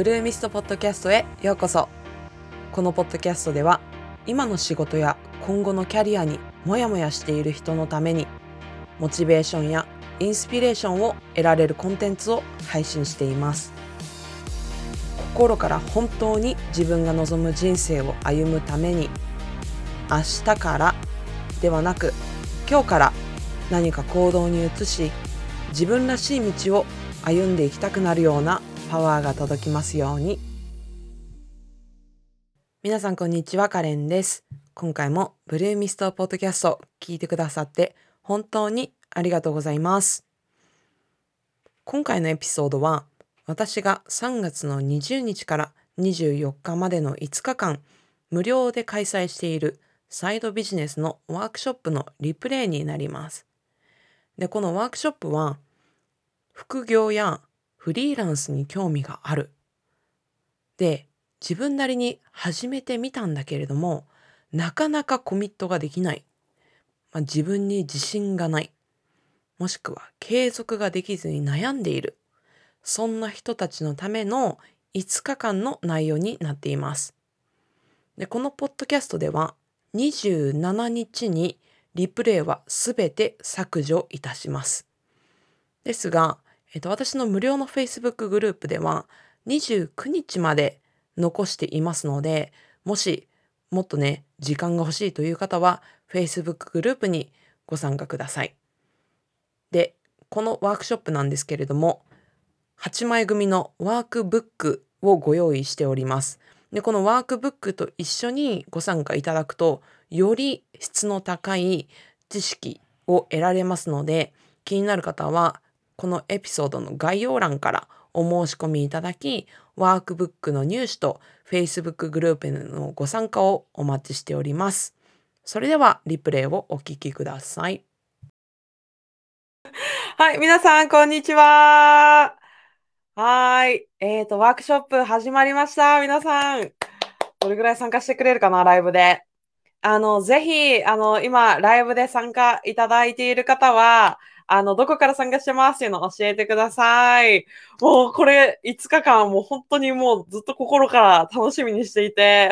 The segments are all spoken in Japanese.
ブルーミストポッドキャストへようこそ。このポッドキャストでは今の仕事や今後のキャリアにモヤモヤしている人のためにモチベーションやインスピレーションを得られるコンテンツを配信しています。心から本当に自分が望む人生を歩むために明日からではなく今日から何か行動に移し自分らしい道を歩んでいきたくなるようなパワーが届きますように。皆さんこんにちはカレンです。今回もブルーミストポッドキャスト聞いてくださって本当にありがとうございます。今回のエピソードは私が3月の20日から24日までの5日間無料で開催しているサイドビジネスのワークショップのリプレイになります。でこのワークショップは副業やフリーランスに興味がある。で、自分なりに始めてみたんだけれども、なかなかコミットができない。まあ、自分に自信がない。もしくは継続ができずに悩んでいる。そんな人たちのための5日間の内容になっています。でこのポッドキャストでは27日にリプレイはすべて削除いたします。ですが、えっと、私の無料の Facebook グループでは29日まで残していますので、もしもっとね、時間が欲しいという方は Facebook グループにご参加ください。で、このワークショップなんですけれども、8枚組のワークブックをご用意しております。で、このワークブックと一緒にご参加いただくと、より質の高い知識を得られますので、気になる方はこのエピソードの概要欄からお申し込みいただき、ワークブックの入手と Facebook グループへのご参加をお待ちしております。それではリプレイをお聞きください。はい、皆さん、こんにちは。はい。えっ、ー、と、ワークショップ始まりました。皆さん。どれぐらい参加してくれるかな、ライブで。あの、ぜひ、あの、今、ライブで参加いただいている方は、あの、どこから参加してますっていうのを教えてください。もうこれ5日間もう本当にもうずっと心から楽しみにしていて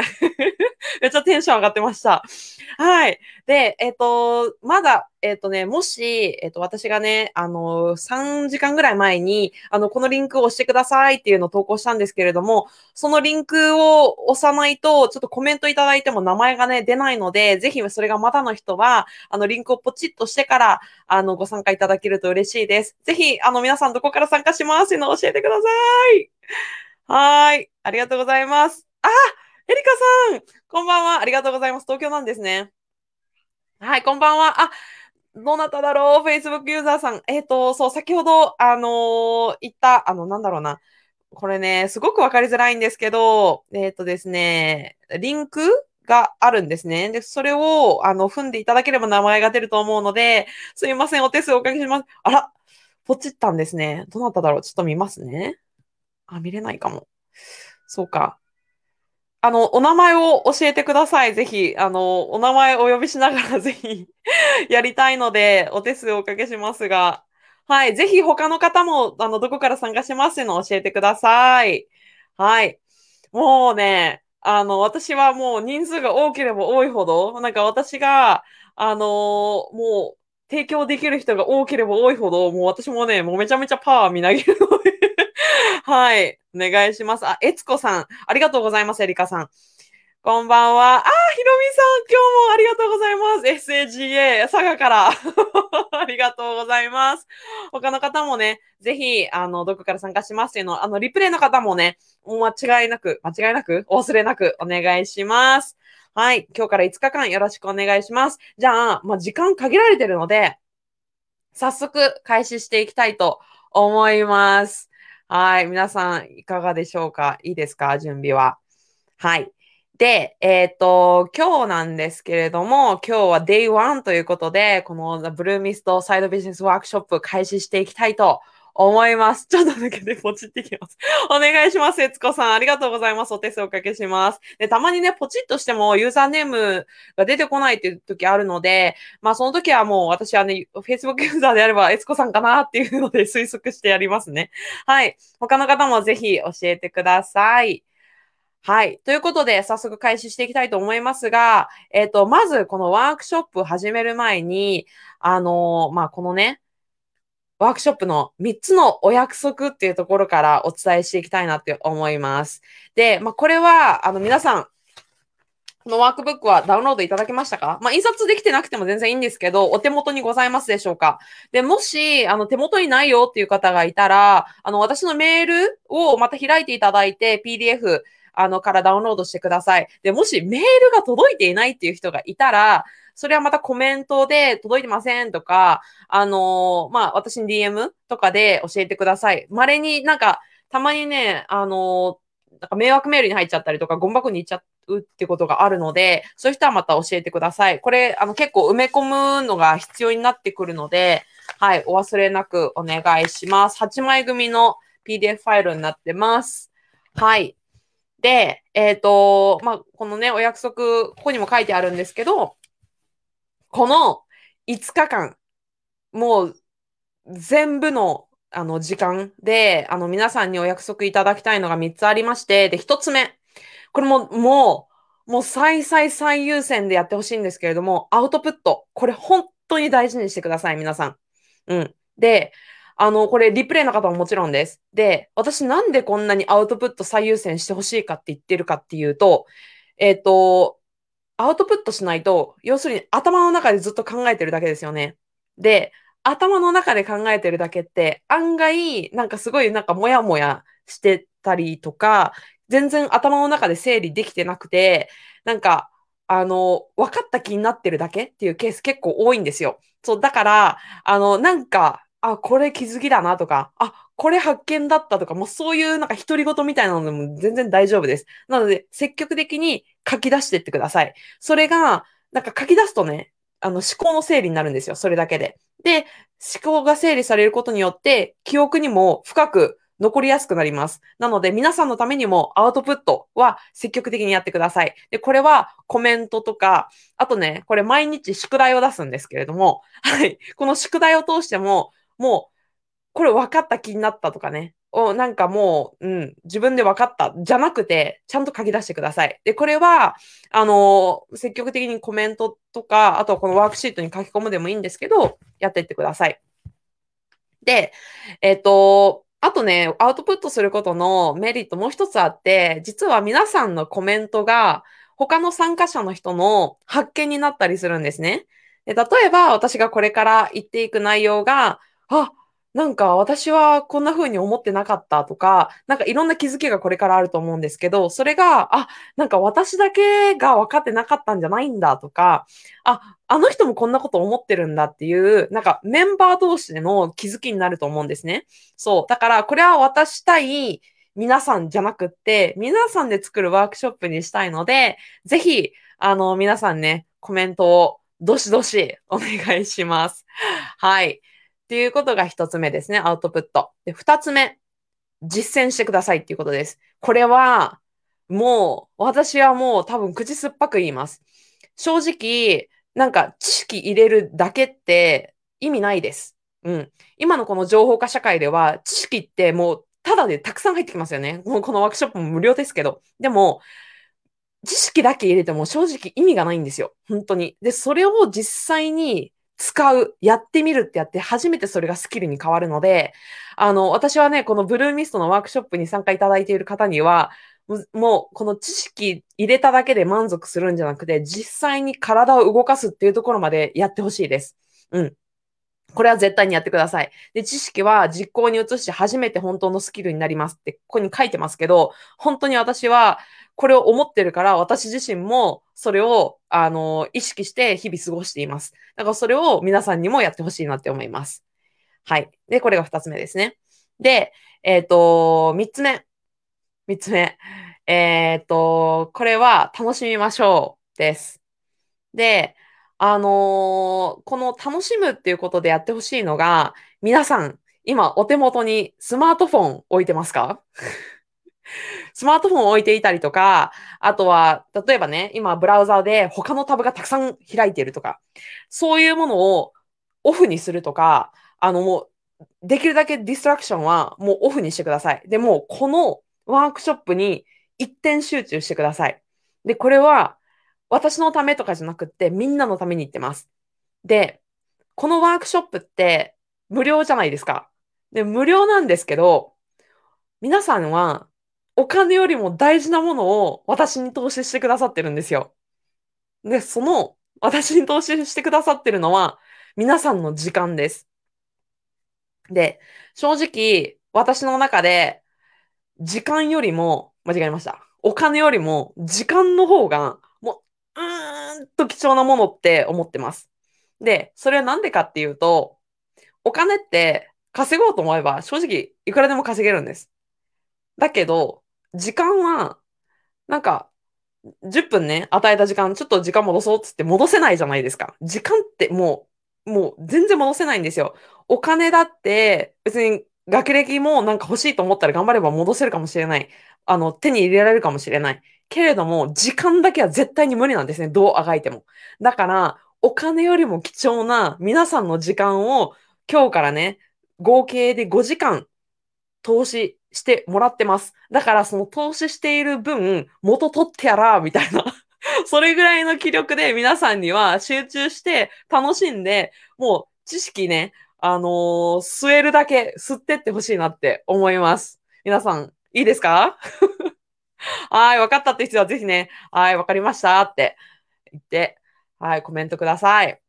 めっちゃテンション上がってました。はい。で、えっ、ー、と、まだ、えっ、ー、とね、もし、えっ、ー、と、私がね、あの、3時間ぐらい前に、あの、このリンクを押してくださいっていうのを投稿したんですけれども、そのリンクを押さないと、ちょっとコメントいただいても名前がね、出ないので、ぜひそれがまだの人は、あの、リンクをポチッとしてから、あの、ご参加いただけると嬉しいです。ぜひ、あの、皆さんどこから参加しますっていうのを教えてください。はい。ありがとうございます。あエリカさんこんばんは。ありがとうございます。東京なんですね。はい、こんばんは。あ、どなただろう ?Facebook ユーザーさん。えっ、ー、と、そう、先ほど、あのー、言った、あの、なんだろうな。これね、すごくわかりづらいんですけど、えっ、ー、とですね、リンクがあるんですね。で、それを、あの、踏んでいただければ名前が出ると思うので、すいません、お手数おかけします。あら、ポチったんですね。どなただろうちょっと見ますね。あ、見れないかも。そうか。あの、お名前を教えてください。ぜひ、あの、お名前をお呼びしながら ぜひやりたいので、お手数をおかけしますが、はい。ぜひ他の方も、あの、どこから参加しますのを教えてください。はい。もうね、あの、私はもう人数が多ければ多いほど、なんか私が、あのもう、提供できる人が多ければ多いほど、もう私もね、もうめちゃめちゃパワーみなぎるので はい。お願いします。あ、えつこさん。ありがとうございます、エリカさん。こんばんは。あ、ひろみさん、今日もありがとうございます。SAGA、佐賀から。ありがとうございます。他の方もね、ぜひ、あの、どこから参加しますっていうの、あの、リプレイの方もね、もう間違いなく、間違いなく、お忘れなくお願いします。はい。今日から5日間よろしくお願いします。じゃあ、まあ、時間限られてるので、早速開始していきたいと思います。はい。皆さん、いかがでしょうか？いいですか？準備は。はい。で、えっ、ー、と、今日なんですけれども、今日は Day1 ということで、この Blue Mist Side Business Workshop 開始していきたいと思います。ちょっとだけでポチってきます。お願いします。えつこさん。ありがとうございます。お手数おかけします。で、たまにね、ポチッとしてもユーザーネームが出てこないっていう時あるので、まあその時はもう私はね、Facebook ユーザーであれば、えつこさんかなっていうので推測してやりますね。はい。他の方もぜひ教えてください。はい。ということで、早速開始していきたいと思いますが、えっ、ー、と、まず、このワークショップ始める前に、あのー、まあ、このね、ワークショップの3つのお約束っていうところからお伝えしていきたいなって思います。で、まあ、これは、あの、皆さん、このワークブックはダウンロードいただけましたか？まあ、印刷できてなくても全然いいんですけど、お手元にございますでしょうか？で、もし、あの、手元にないよっていう方がいたら、あの、私のメールをまた開いていただいて、PDF、あの、からダウンロードしてください。で、もしメールが届いていないっていう人がいたら、それはまたコメントで届いてませんとか、あのー、まあ、私に DM とかで教えてください。稀になんか、たまにね、あのー、なんか迷惑メールに入っちゃったりとか、ゴミ箱に行っちゃうってことがあるので、そういう人はまた教えてください。これ、あの、結構埋め込むのが必要になってくるので、はい、お忘れなくお願いします。8枚組の PDF ファイルになってます。はい。で、えっ、ー、と、まあ、このね、お約束、ここにも書いてあるんですけど、この5日間、もう全部のあの時間で、あの皆さんにお約束いただきたいのが3つありまして、で、1つ目。これももう、もう最最最優先でやってほしいんですけれども、アウトプット。これ本当に大事にしてください、皆さん。うん。で、あの、これリプレイの方ももちろんです。で、私なんでこんなにアウトプット最優先してほしいかって言ってるかっていうと、えっ、ー、と、アウトプットしないと、要するに頭の中でずっと考えてるだけですよね。で、頭の中で考えてるだけって案外、なんかすごいなんかモヤモヤしてたりとか、全然頭の中で整理できてなくて、なんか、あの、分かった気になってるだけっていうケース結構多いんですよ。そう、だから、あの、なんか、あ、これ気づきだなとか、あ、これ発見だったとか、もうそういうなんか独り言みたいなのでも全然大丈夫です。なので、積極的に書き出していってください。それが、なんか書き出すとね、あの思考の整理になるんですよ。それだけで。で、思考が整理されることによって、記憶にも深く残りやすくなります。なので、皆さんのためにもアウトプットは積極的にやってください。で、これはコメントとか、あとね、これ毎日宿題を出すんですけれども、はい。この宿題を通しても、もう、これ分かった気になったとかね。をなんかもう、うん、自分で分かった。じゃなくて、ちゃんと書き出してください。で、これは、あのー、積極的にコメントとか、あとはこのワークシートに書き込むでもいいんですけど、やっていってください。で、えっ、ー、と、あとね、アウトプットすることのメリットもう一つあって、実は皆さんのコメントが他の参加者の人の発見になったりするんですね。で例えば、私がこれから言っていく内容が、あ、なんか私はこんな風に思ってなかったとか、なんかいろんな気づきがこれからあると思うんですけど、それが、あ、なんか私だけが分かってなかったんじゃないんだとか、あ、あの人もこんなこと思ってるんだっていう、なんかメンバー同士での気づきになると思うんですね。そう。だからこれは私対皆さんじゃなくって、皆さんで作るワークショップにしたいので、ぜひ、あの、皆さんね、コメントをどしどしお願いします。はい。っていうことが一つ目ですね、アウトプット。で、二つ目、実践してくださいっていうことです。これは、もう、私はもう多分口酸っぱく言います。正直、なんか知識入れるだけって意味ないです。うん。今のこの情報化社会では、知識ってもう、ただでたくさん入ってきますよね。もうこのワークショップも無料ですけど。でも、知識だけ入れても正直意味がないんですよ。本当に。で、それを実際に使う、やってみるってやって、初めてそれがスキルに変わるので、あの、私はね、このブルーミストのワークショップに参加いただいている方には、もう、この知識入れただけで満足するんじゃなくて、実際に体を動かすっていうところまでやってほしいです。うん。これは絶対にやってください。で、知識は実行に移して初めて本当のスキルになりますって、ここに書いてますけど、本当に私は、これを思ってるから、私自身もそれを、あの、意識して日々過ごしています。だからそれを皆さんにもやってほしいなって思います。はい。で、これが二つ目ですね。で、えっ、ー、と、三つ目。三つ目。えっ、ー、と、これは楽しみましょうです。で、あのー、この楽しむっていうことでやってほしいのが、皆さん、今お手元にスマートフォン置いてますか？スマートフォンを置いていたりとか、あとは、例えばね、今ブラウザーで他のタブがたくさん開いているとか、そういうものをオフにするとか、あのもう、できるだけディストラクションはもうオフにしてください。でも、このワークショップに一点集中してください。で、これは私のためとかじゃなくってみんなのために言ってます。で、このワークショップって無料じゃないですか。で、無料なんですけど、皆さんはお金よりも大事なものを私に投資してくださってるんですよ。で、その私に投資してくださってるのは皆さんの時間です。で、正直私の中で時間よりも、間違えました。お金よりも時間の方がもう、うーんと貴重なものって思ってます。で、それはなんでかっていうと、お金って稼ごうと思えば正直いくらでも稼げるんです。だけど、時間は、なんか、10分ね、与えた時間、ちょっと時間戻そうっつって戻せないじゃないですか。時間ってもう、もう全然戻せないんですよ。お金だって、別に学歴もなんか欲しいと思ったら頑張れば戻せるかもしれない。あの、手に入れられるかもしれない。けれども、時間だけは絶対に無理なんですね。どうあがいても。だから、お金よりも貴重な皆さんの時間を今日からね、合計で5時間投資してもらってます。だからその投資している分、元取ってやら、みたいな。それぐらいの気力で皆さんには集中して楽しんで、もう知識ね、あのー、吸えるだけ吸ってってほしいなって思います。皆さん、いいですか？はい、わかったって人はぜひね、はい、わかりましたって言って、はい、コメントください。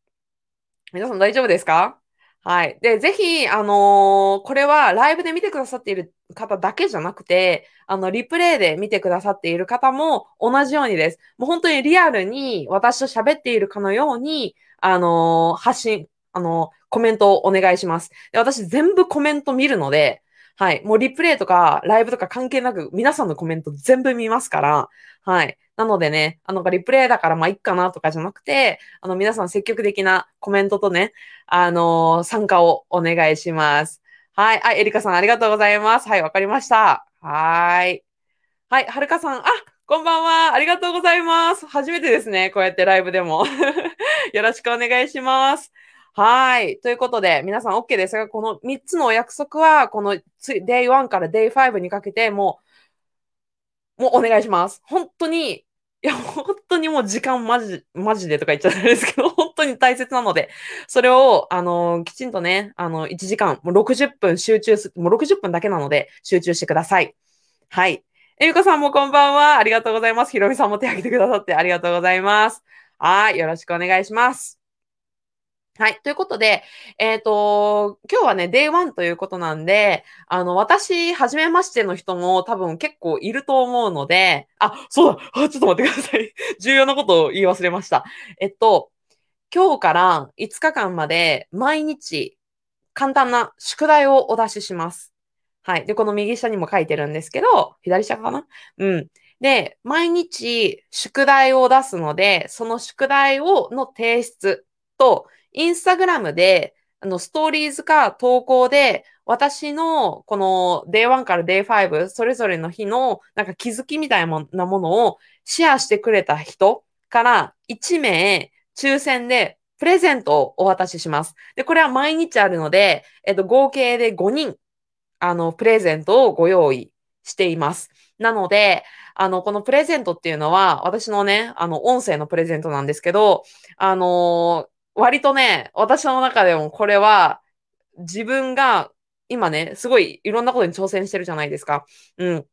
皆さん大丈夫ですか？はい。で、ぜひ、あのー、これはライブで見てくださっている方だけじゃなくて、あの、リプレイで見てくださっている方も同じようにです。もう本当にリアルに私と喋っているかのように、あのー、発信、あのー、コメントをお願いします。で私全部コメント見るので、はい。もうリプレイとかライブとか関係なく皆さんのコメント全部見ますから、はい。なのでね、あの、リプレイだからまあいっかなとかじゃなくて、あの、皆さん積極的なコメントとね、あのー、参加をお願いします。はい。あ、エリカさんありがとうございます。はい、わかりました。はい。はい、はるかさん、あ、こんばんは。ありがとうございます。初めてですね。こうやってライブでも。よろしくお願いします。はい。ということで、皆さん OK ですが、この3つのお約束は、この Day1 から Day5 にかけて、もう、もうお願いします。本当に、いや、本当にもう時間マジ、マジでとか言っちゃったんですけど、本当に大切なので、それを、あの、きちんとね、あの、1時間、もう60分集中す、もう60分だけなので、集中してください。はい。えみこさんもこんばんは。ありがとうございます。ひろみさんも手挙げてくださってありがとうございます。はい。よろしくお願いします。はい。ということで、えっ、ー、と、今日はね、Day1 ということなんで、あの、私、はじめましての人も多分結構いると思うので、あ、そうだあちょっと待ってください。重要なことを言い忘れました。えっと、今日から5日間まで毎日簡単な宿題をお出しします。はい。で、この右下にも書いてるんですけど、左下かな？うん。で、毎日宿題を出すので、その宿題を、の提出と、インスタグラムで、あの、ストーリーズか投稿で、私のこの Day1 から Day5、それぞれの日のなんか気づきみたいなものをシェアしてくれた人から1名抽選でプレゼントをお渡しします。で、これは毎日あるので、えっと、合計で5人、あの、プレゼントをご用意しています。なので、あの、このプレゼントっていうのは、私のね、あの、音声のプレゼントなんですけど、あのー割とね、私の中でもこれは、自分が今ね、すごいいろんなことに挑戦してるじゃないですか。うん。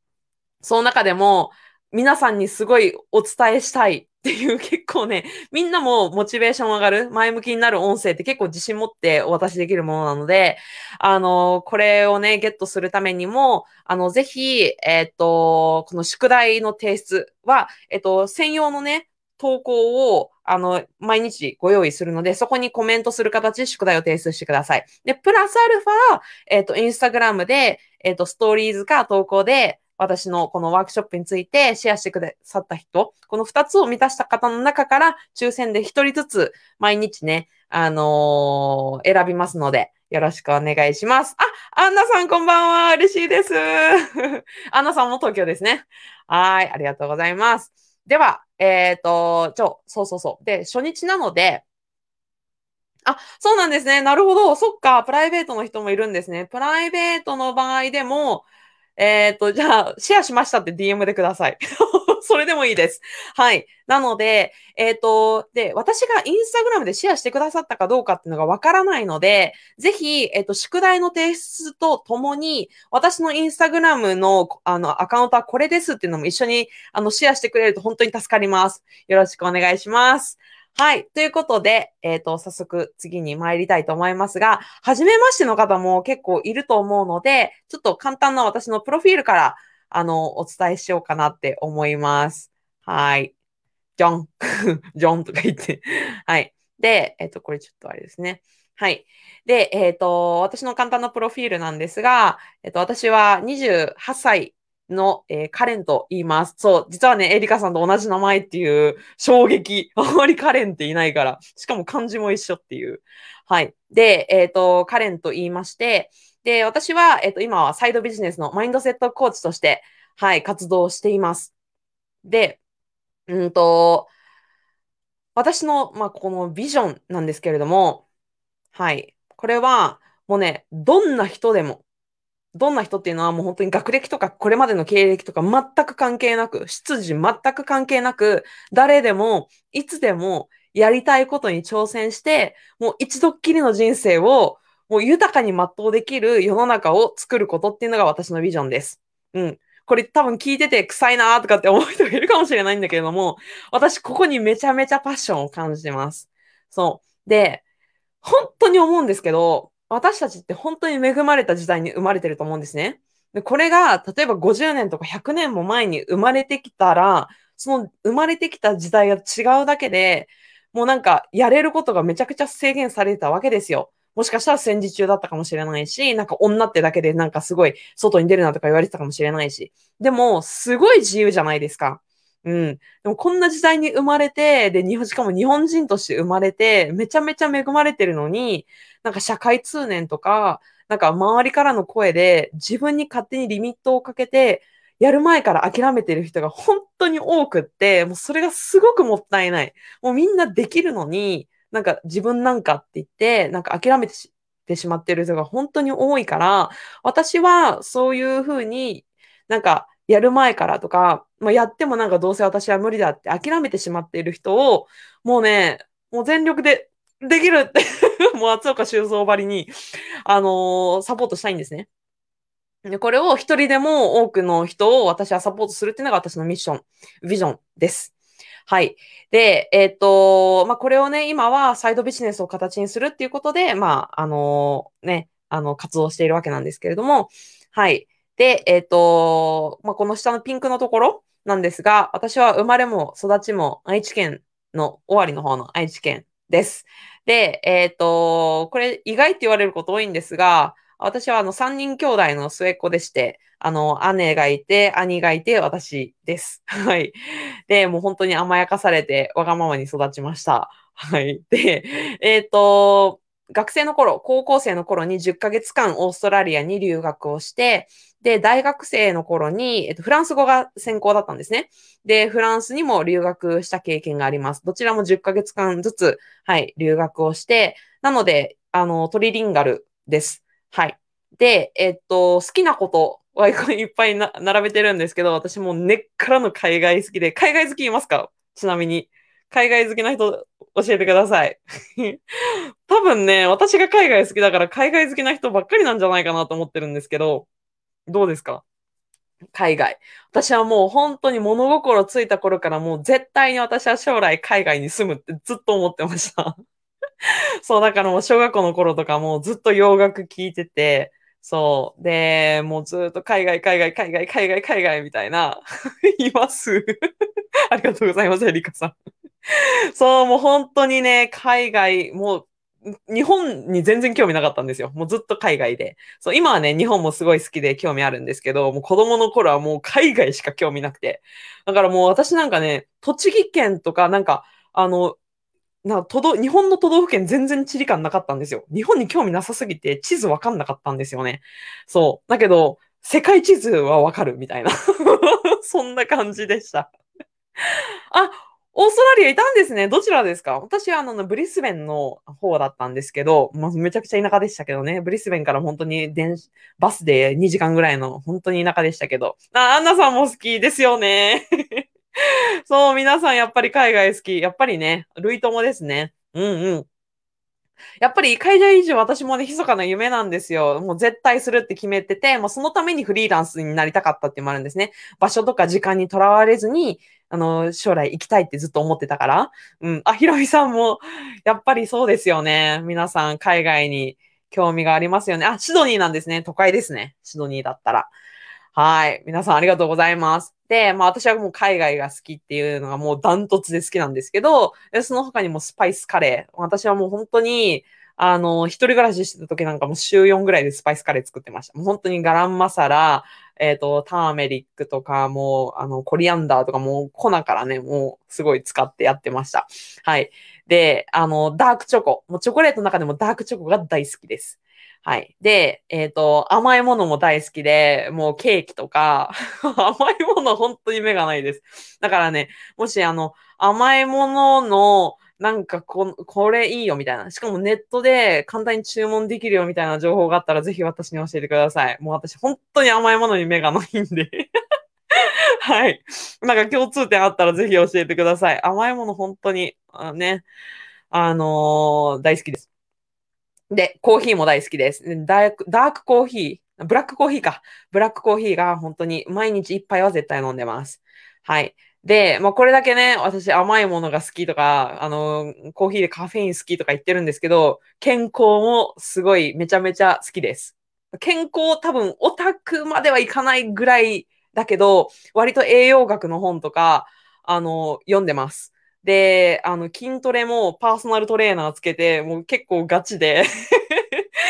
その中でも、皆さんにすごいお伝えしたいっていう 結構ね、みんなもモチベーション上がる、前向きになる音声って結構自信持ってお渡しできるものなので、あの、これをね、ゲットするためにも、あの、ぜひ、えっ、と、この宿題の提出は、えっ、と、専用のね、投稿を、あの、毎日ご用意するので、そこにコメントする形で宿題を提出してください。で、プラスアルファ、えっ、ー、と、インスタグラムで、えっ、ー、と、ストーリーズか投稿で、私のこのワークショップについてシェアしてくださった人、この二つを満たした方の中から抽選で一人ずつ毎日ね、あのー、選びますので、よろしくお願いします。あ、アンナさんこんばんは。嬉しいです。アンナさんも東京ですね。はい。ありがとうございます。では、えっ、ー、と、ちょ、そうそうそう。で、初日なので、あ、そうなんですね。なるほど。そっか。プライベートの人もいるんですね。プライベートの場合でも、えっ、ー、と、じゃあ、シェアしましたって DM でください。それでもいいです。はい。なので、えっ、ー、と、で、私がインスタグラムでシェアしてくださったかどうかっていうのがわからないので、ぜひ、えっ、ー、と、宿題の提出とともに、私のインスタグラムの、あの、アカウントはこれですっていうのも一緒に、あの、シェアしてくれると本当に助かります。よろしくお願いします。はい。ということで、えっ、ー、と、早速次に参りたいと思いますが、初めましての方も結構いると思うので、ちょっと簡単な私のプロフィールから、あの、お伝えしようかなって思います。はい。ジョン。ジョンとか言ってはい。で、えっ、ー、と、これちょっとあれですね。はい。で、えっ、ー、と、私の簡単なプロフィールなんですが、えっ、と、私は28歳の、えー、カレンと言います。そう、実はね、エリカさんと同じ名前っていう衝撃。あんまりカレンっていないから。しかも漢字も一緒っていう。はい。で、えっ、ー、と、カレンと言いまして、で、私は、えっ、ー、と、今はサイドビジネスのマインドセットコーチとして、はい、活動しています。で、うんと、私の、まあ、このビジョンなんですけれども、はい。これは、もうね、どんな人でも、どんな人っていうのはもう本当に学歴とかこれまでの経歴とか全く関係なく、出自全く関係なく、誰でも、いつでもやりたいことに挑戦して、もう一度っきりの人生をもう豊かに全うできる世の中を作ることっていうのが私のビジョンです。うん。これ多分聞いてて臭いなーとかって思う人がいるかもしれないんだけれども、私ここにめちゃめちゃパッションを感じてます。そう。で、本当に思うんですけど、私たちって本当に恵まれた時代に生まれてると思うんですね。で、これが、例えば50年とか100年も前に生まれてきたら、その生まれてきた時代が違うだけで、もうなんか、やれることがめちゃくちゃ制限されてたわけですよ。もしかしたら戦時中だったかもしれないし、なんか女ってだけでなんかすごい外に出るなとか言われてたかもしれないし。でも、すごい自由じゃないですか。うん。でもこんな時代に生まれて、で、日本、しかも日本人として生まれて、めちゃめちゃ恵まれてるのに、なんか社会通念とか、なんか周りからの声で自分に勝手にリミットをかけて、やる前から諦めてる人が本当に多くって、もうそれがすごくもったいない。もうみんなできるのに、なんか自分なんかって言って、なんか諦めてしまってる人が本当に多いから、私はそういうふうになんかやる前からとか、まあ、やってもなんかどうせ私は無理だって諦めてしまっている人を、もうね、もう全力でできるって もう厚岡修造ばりに、あのー、サポートしたいんですね。でこれを一人でも多くの人を私はサポートするっていうのが私のミッション、ビジョンです。はい。で、えっ、と、まあ、これをね、今はサイドビジネスを形にするっていうことで、まあ、あのー、ね、あの、活動しているわけなんですけれども、はい。で、えっ、ー、と、まあ、この下のピンクのところなんですが、私は生まれも育ちも愛知県の終わりの方の愛知県です。で、えっ、ー、と、これ意外って言われること多いんですが、私はあの3人兄弟の末っ子でして、あの、姉がいて、兄がいて、私です。はい。で、もう本当に甘やかされて、わがままに育ちました。はい。で、えっ、ー、と、学生の頃、高校生の頃に10ヶ月間オーストラリアに留学をして、で、大学生の頃に、えっと、フランス語が専攻だったんですね。で、フランスにも留学した経験があります。どちらも10ヶ月間ずつ、はい、留学をして、なので、あの、トリリンガルです。はい。で、えっと、好きなことはいっぱい並べてるんですけど、私も根っからの海外好きで、海外好きいますか？ちなみに。海外好きな人教えてください。多分ね、私が海外好きだから海外好きな人ばっかりなんじゃないかなと思ってるんですけど、どうですか？海外。私はもう本当に物心ついた頃からもう絶対に私は将来海外に住むってずっと思ってました。そう、だからもう小学校の頃とかもうずっと洋楽聴いてて、そう。で、もうずっと海外、海外、海外、海外、海外みたいな、います。ありがとうございます、エリカさん。そう、もう本当にね、海外、もう、日本に全然興味なかったんですよ。もうずっと海外で。そう、今はね、日本もすごい好きで興味あるんですけど、もう子供の頃はもう海外しか興味なくて。だからもう私なんかね、栃木県とか、なんか、あの、な都道、日本の都道府県全然地理感なかったんですよ。日本に興味なさすぎて地図わかんなかったんですよね。そう。だけど、世界地図はわかるみたいな。そんな感じでした。あ、オーストラリアいたんですね。どちらですか？私はあの、ブリスベンの方だったんですけど、まあ、めちゃくちゃ田舎でしたけどね。ブリスベンから本当に電バスで2時間ぐらいの本当に田舎でしたけど。あ、アンナさんも好きですよね。そう、皆さんやっぱり海外好き。やっぱりね、類友ですね。うんうん。やっぱり海外移住私もね、密かな夢なんですよ。もう絶対するって決めてて、もうそのためにフリーランスになりたかったっていうのもあるんですね。場所とか時間にとらわれずに、あの、将来行きたいってずっと思ってたから。うん。あ、ひろみさんも、やっぱりそうですよね。皆さん海外に興味がありますよね。あ、シドニーなんですね。都会ですね。シドニーだったら。はい。皆さんありがとうございます。で、まあ私はもう海外が好きっていうのがもうダントツで好きなんですけど、その他にもスパイスカレー。私はもう本当に、あの、一人暮らししてた時なんかもう週4ぐらいでスパイスカレー作ってました。もう本当にガランマサラ、えっ、ー、と、ターメリックとか、もう、あの、コリアンダーとかもう粉からね、もうすごい使ってやってました。はい。で、あの、ダークチョコ。もうチョコレートの中でもダークチョコが大好きです。はい。で、えっ、ー、と、甘いものも大好きで、もうケーキとか、甘いもの本当に目がないです。だからね、もしあの、甘いものの、なんかこ、これいいよみたいな。しかもネットで簡単に注文できるよみたいな情報があったら、ぜひ私に教えてください。もう私本当に甘いものに目がないんで はい。なんか共通点あったらぜひ教えてください。甘いもの本当に、あね、あのー、大好きです。で、コーヒーも大好きです。ダーク、ダークコーヒー、ブラックコーヒーか。ブラックコーヒーが本当に毎日一杯は絶対飲んでます。はい。で、まあこれだけね、私甘いものが好きとか、あの、コーヒーでカフェイン好きとか言ってるんですけど、健康もすごいめちゃめちゃ好きです。健康多分オタクまではいかないぐらいだけど、割と栄養学の本とか、あの、読んでます。で、あの、筋トレもパーソナルトレーナーつけて、もう結構ガチで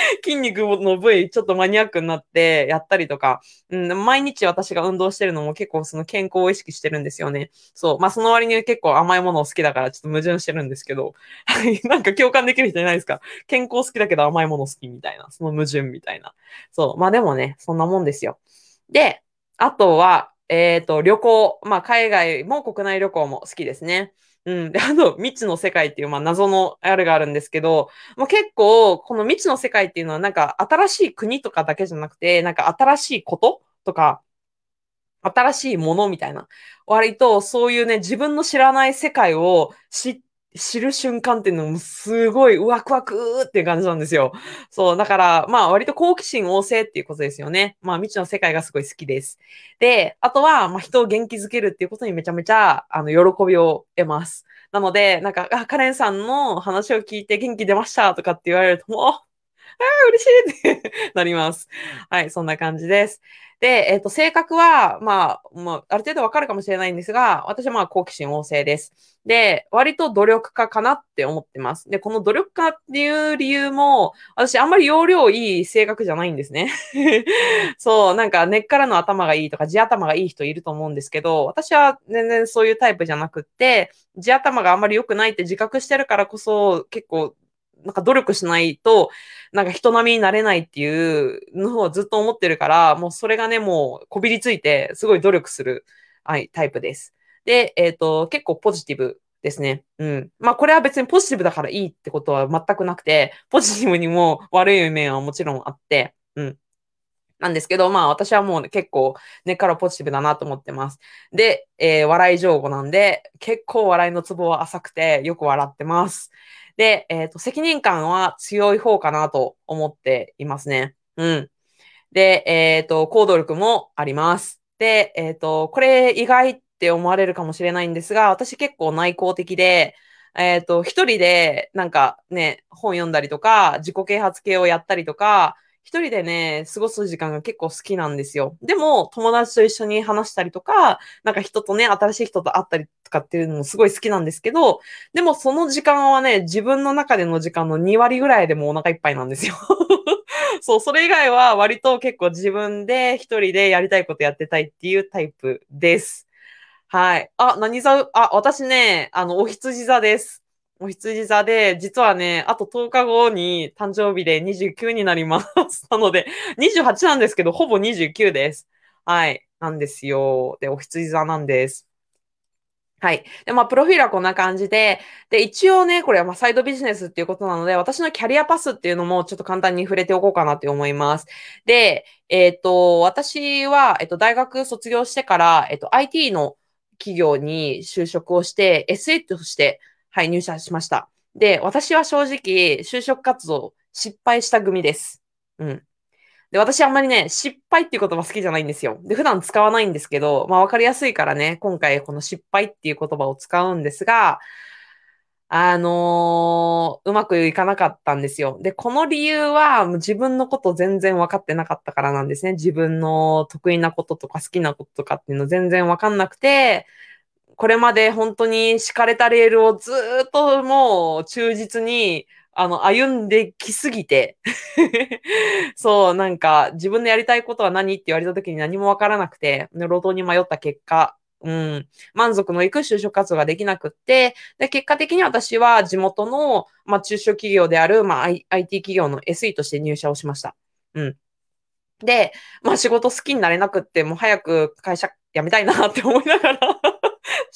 筋肉の部位ちょっとマニアックになってやったりとか、うん、毎日私が運動してるのも結構その健康を意識してるんですよね。そう。まあその割に結構甘いものを好きだからちょっと矛盾してるんですけど、なんか共感できる人いないですか？健康好きだけど甘いもの好きみたいな、その矛盾みたいな。そう。まあでもね、そんなもんですよ。で、あとは、えっ、ー、と、旅行。まあ海外も国内旅行も好きですね。うん。で、あの、未知の世界っていう、まあ、謎のあれがあるんですけど、まあ、結構、この未知の世界っていうのは、なんか、新しい国とかだけじゃなくて、なんか、新しいこととか、新しいものみたいな。割と、そういうね、自分の知らない世界を知っ知る瞬間っていうのもすごいワクワクって感じなんですよ。そう。だから、まあ割と好奇心旺盛っていうことですよね。まあ未知の世界がすごい好きです。で、あとは、まあ人を元気づけるっていうことにめちゃめちゃ、あの、喜びを得ます。なので、なんか、あ、カレンさんの話を聞いて元気出ましたとかって言われると、もう、ああ嬉しいってなります。はい、そんな感じです。で、えっ、ー、と、性格は、まあ、まあ、ある程度わかるかもしれないんですが、私はまあ、好奇心旺盛です。で、割と努力家かなって思ってます。で、この努力家っていう理由も、私あんまり容量いい性格じゃないんですね。そう、なんか根っからの頭がいいとか、地頭がいい人いると思うんですけど、私は全然そういうタイプじゃなくって、地頭があんまり良くないって自覚してるからこそ、結構なんか努力しないと、なんか人並みになれないっていうのをずっと思ってるから、もうそれがね、もうこびりついて、すごい努力する、はい、タイプです。で、えっ、ー、と、結構ポジティブですね。うん。まあ、これは別にポジティブだからいいってことは全くなくて、ポジティブにも悪い面はもちろんあって、うん。なんですけど、まあ私はもう、結構根っからポジティブだなと思ってます。で、えー、笑い上手なんで、結構笑いのツボは浅くてよく笑ってます。で、えっ、ー、と、責任感は強い方かなと思っていますね。うん。で、えっ、ー、と、行動力もあります。で、えっ、ー、と、これ意外って思われるかもしれないんですが、私結構内向的で、えっ、と、一人でなんかね、本読んだりとか、自己啓発系をやったりとか、一人でね、過ごす時間が結構好きなんですよ。でも、友達と一緒に話したりとか、なんか人とね、新しい人と会ったりとかっていうのもすごい好きなんですけど、でもその時間はね、自分の中での時間の2割ぐらいでもお腹いっぱいなんですよ。そう、それ以外は割と結構自分で一人でやりたいことやってたいっていうタイプです。はい。あ、何座、あ、私ね、あの、お羊座です。お羊座で、実はね、あと10日後に誕生日で29になります。なので、28なんですけど、ほぼ29です。はい。なんですよ。で、お羊座なんです。はい。で、まあ、プロフィールはこんな感じで、で、一応ね、これはまあ、サイドビジネスっていうことなので、私のキャリアパスっていうのもちょっと簡単に触れておこうかなって思います。で、えっ、ー、と、私は、えっ、と、大学卒業してから、えっ、と、IT の企業に就職をして、SA として、はい、入社しました。で、私は正直、就職活動失敗した組です。うん。で、私あんまりね、失敗っていう言葉好きじゃないんですよ。で、普段使わないんですけど、まあわかりやすいからね、今回この失敗っていう言葉を使うんですが、あのー、うまくいかなかったんですよ。で、この理由は自分のこと全然分かってなかったからなんですね。自分の得意なこととか好きなこととかっていうの全然分かんなくて、これまで本当に敷かれたレールをずっともう忠実にあの、歩んできすぎて そう、なんか、自分のやりたいことは何って言われた時に何もわからなくて、路頭に迷った結果、うん、満足のいく就職活動ができなくって、で、結果的に私は地元の、まあ、中小企業である、まあ、IT 企業の SE として入社をしました。うん。で、まあ、仕事好きになれなくって、もう早く会社辞めたいなって思いながら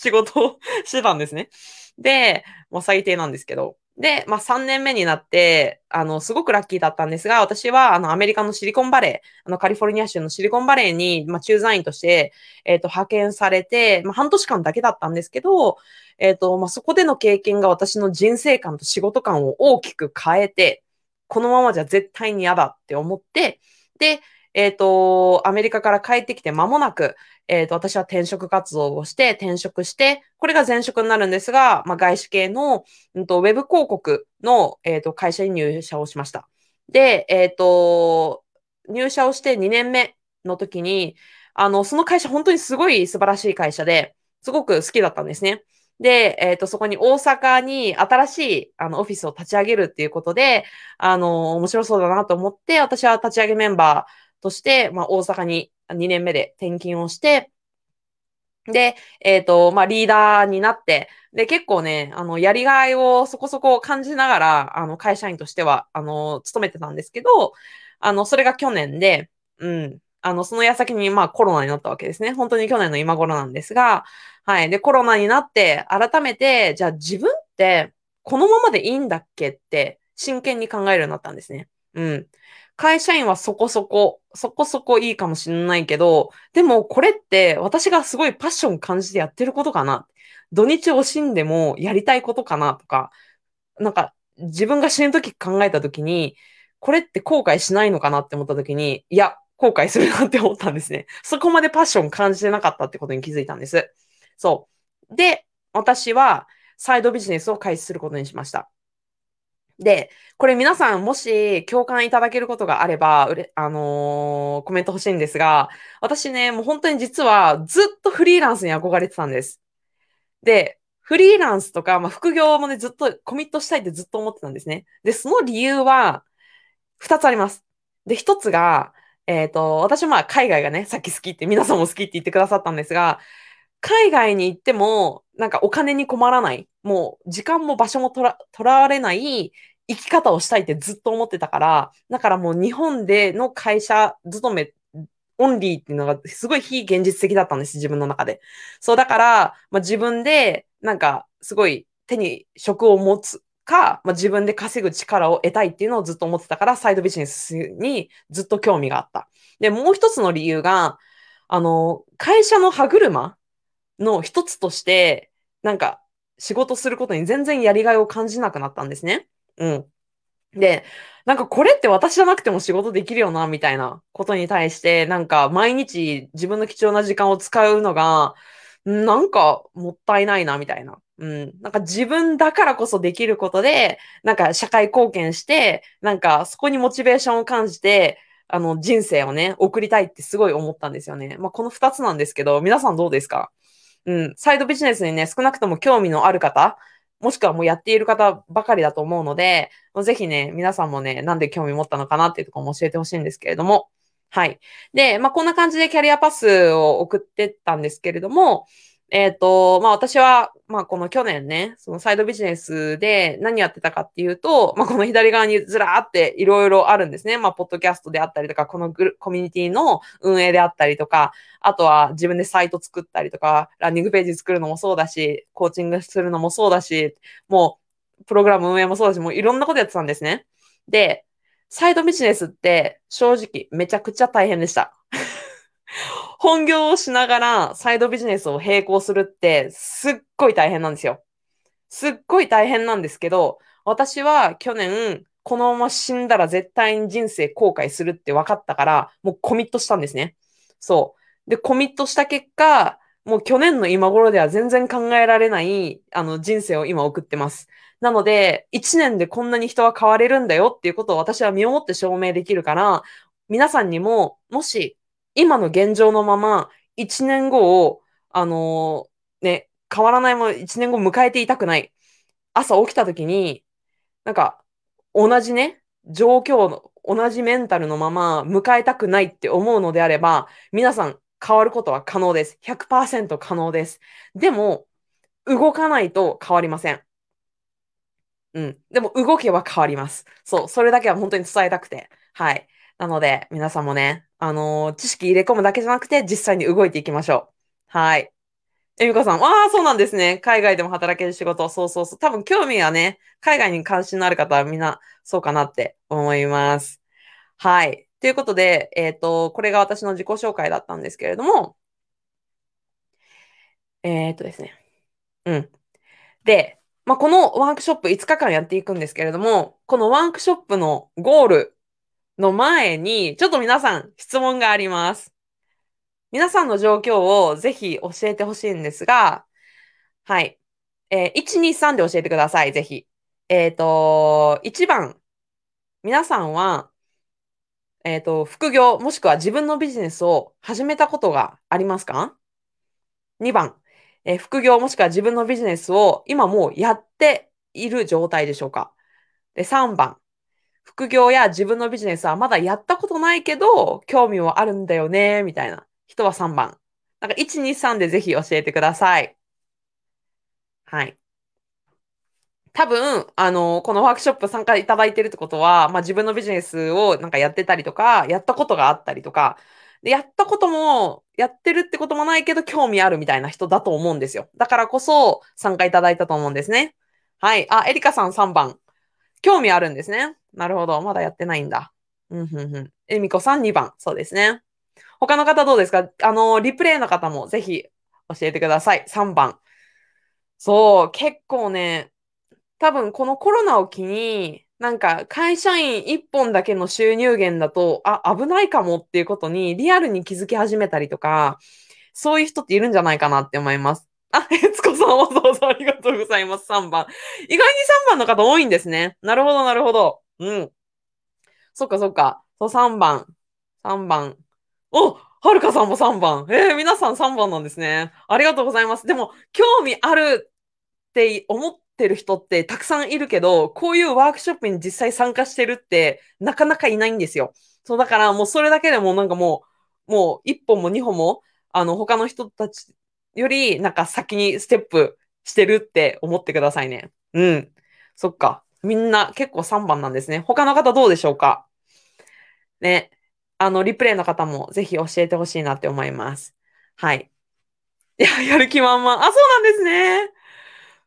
仕事をしてたんですね。で、もう最低なんですけど。で、まあ3年目になって、あの、すごくラッキーだったんですが、私は、あの、アメリカのシリコンバレー、あの、カリフォルニア州のシリコンバレーに、まあ、駐在員として、えっ、ー、と、派遣されて、まあ、半年間だけだったんですけど、えっ、ー、と、まあ、そこでの経験が私の人生観と仕事観を大きく変えて、このままじゃ絶対に嫌だって思って、で、えっ、ー、と、アメリカから帰ってきて間もなく、えっ、ー、と、私は転職活動をして、転職して、これが前職になるんですが、まあ、外資系の、うんと、ウェブ広告の、えっ、ー、と、会社に入社をしました。で、えっ、ー、と、入社をして2年目の時に、あの、その会社本当にすごい素晴らしい会社で、すごく好きだったんですね。で、えっ、と、そこに大阪に新しい、あの、オフィスを立ち上げるっていうことで、あの、面白そうだなと思って、私は立ち上げメンバーとして、まあ、大阪に2年目で転勤をして、で、えっ、ー、と、まあ、リーダーになって、で、結構ね、あの、やりがいをそこそこ感じながら、あの、会社員としては、あの、勤めてたんですけど、あの、それが去年で、うん。あの、その矢先に、まあ、コロナになったわけですね。本当に去年の今頃なんですが、はい。で、コロナになって、改めて、じゃあ自分って、このままでいいんだっけって、真剣に考えるようになったんですね。うん。会社員はそこそこ、そこそこいいかもしれないけど、でもこれって私がすごいパッション感じてやってることかな。土日惜しんでもやりたいことかなとか、なんか自分が死ぬ時考えた時に、これって後悔しないのかなって思った時に、いや、後悔するなって思ったんですね。そこまでパッション感じてなかったってことに気づいたんです。そう。で、私はサイドビジネスを開始することにしました。で、これ皆さんもし共感いただけることがあれば、うれ、あのー、コメント欲しいんですが、私ね、もう本当に実はずっとフリーランスに憧れてたんです。で、フリーランスとか、まあ、副業もね、ずっとコミットしたいってずっと思ってたんですね。で、その理由は、二つあります。で、一つが、えっ、ー、と、私はまあ海外がね、さっき好きって皆さんも好きって言ってくださったんですが、海外に行っても、なんかお金に困らない。もう時間も場所も取ら取らわれない生き方をしたいってずっと思ってたから、だからもう日本での会社勤め、オンリーっていうのがすごい非現実的だったんです、自分の中で。そう、だから、まあ、自分で、なんか、すごい手に職を持つか、まあ、自分で稼ぐ力を得たいっていうのをずっと思ってたから、サイドビジネスにずっと興味があった。で、もう一つの理由が、あの、会社の歯車の一つとして、なんか、仕事することに全然やりがいを感じなくなったんですね。うん。で、なんかこれって私じゃなくても仕事できるよな、みたいなことに対して、なんか毎日自分の貴重な時間を使うのが、なんかもったいないな、みたいな。うん。なんか自分だからこそできることで、なんか社会貢献して、なんかそこにモチベーションを感じて、あの人生をね、送りたいってすごい思ったんですよね。まあこの二つなんですけど、皆さんどうですか？うん。サイドビジネスにね、少なくとも興味のある方、もしくはもうやっている方ばかりだと思うので、ぜひね、皆さんもね、なんで興味持ったのかなっていうところも教えてほしいんですけれども。はい。で、まあ、こんな感じでキャリアパスを送ってったんですけれども、えっ、と、まあ私は、まあこの去年ね、そのサイドビジネスで何やってたかっていうと、まあこの左側にずらーっていろいろあるんですね。まあポッドキャストであったりとか、このグルコミュニティの運営であったりとか、あとは自分でサイト作ったりとか、ランニングページ作るのもそうだし、コーチングするのもそうだし、もうプログラム運営もそうだし、もういろんなことやってたんですね。で、サイドビジネスって正直めちゃくちゃ大変でした。本業をしながらサイドビジネスを並行するってすっごい大変なんですよ。すっごい大変なんですけど、私は去年このまま死んだら絶対に人生後悔するって分かったから、もうコミットしたんですね。そう。で、コミットした結果、もう去年の今頃では全然考えられない、あの、人生を今送ってます。なので、1年でこんなに人は変われるんだよっていうことを私は身をもって証明できるから、皆さんにも、もし今の現状のまま、1年後を、あのー、ね、変わらないまま1年後迎えていたくない。朝起きた時に、なんか、同じね、状況の、同じメンタルのまま迎えたくないって思うのであれば、皆さん変わることは可能です。100%可能です。でも、動かないと変わりません。うん。でも動けば変わります。そう。それだけは本当に伝えたくて。はい。なので、皆さんもね、あのー、知識入れ込むだけじゃなくて、実際に動いていきましょう。はい。えみこさん、ああ、そうなんですね。海外でも働ける仕事。そうそうそう。多分興味がね、海外に関心のある方はみんなそうかなって思います。はい。ということで、えっ、ー、と、これが私の自己紹介だったんですけれども、えっ、ー、とですね。うん。で、まあ、このワークショップ5日間やっていくんですけれども、このワークショップのゴールの前に、ちょっと皆さん質問があります。皆さんの状況をぜひ教えてほしいんですが、はい。えー、1、2、3で教えてください、ぜひ。えっ、ー、と、1番。皆さんは、えっ、ー、と、副業もしくは自分のビジネスを始めたことがありますか ?2 番。え副業もしくは自分のビジネスを今もうやっている状態でしょうか？で、3番。副業や自分のビジネスはまだやったことないけど、興味はあるんだよね、みたいな人は3番。なんか1、2、3でぜひ教えてください。はい。多分、あの、このワークショップ参加いただいてるってことは、まあ自分のビジネスをなんかやってたりとか、やったことがあったりとか、で、やったことも、やってるってこともないけど興味あるみたいな人だと思うんですよ。だからこそ参加いただいたと思うんですね。はい。あ、エリカさん3番。興味あるんですね。なるほど。まだやってないんだ。うん、ふんふん。えみこさん2番。そうですね。他の方どうですか？あの、リプレイの方もぜひ教えてください。3番。そう、結構ね、多分このコロナを機に、なんか会社員1本だけの収入源だと、あ、危ないかもっていうことにリアルに気づき始めたりとか、そういう人っているんじゃないかなって思います。あ、えつこわざわざありがとうございます。3番。意外に3番の方多いんですね。なるほど、なるほど。うん。そっかそっか。そう、3番。3番。おはるかさんも3番。えー、皆さん3番なんですね。ありがとうございます。でも、興味あるって思ってる人ってたくさんいるけど、こういうワークショップに実際参加してるってなかなかいないんですよ。そう、だからもうそれだけでもなんかもう、もう1本も2本も、あの、他の人たちより、なんか先にステップしてるって思ってくださいね。うん。そっか。みんな結構3番なんですね。他の方どうでしょうか？ね。あの、リプレイの方もぜひ教えてほしいなって思います。はい。いや、やる気満々。あ、そうなんですね。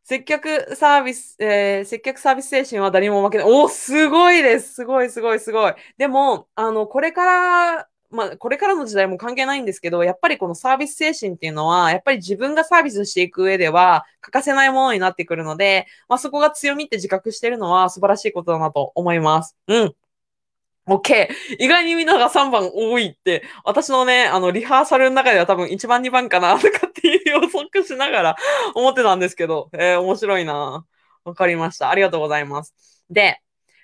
接客サービス、えー、接客サービス精神は誰も負けない。お、すごいです。すごい、すごい、すごい。でも、あの、これからまあ、これからの時代も関係ないんですけど、やっぱりこのサービス精神っていうのは、やっぱり自分がサービスしていく上では欠かせないものになってくるので、まあ、そこが強みって自覚してるのは素晴らしいことだなと思います。うん。OK。意外にみんなが3番多いって、私のね、あの、リハーサルの中では多分1番2番かなとかっていう予測しながら思ってたんですけど、えー、面白いなわかりました。ありがとうございます。で、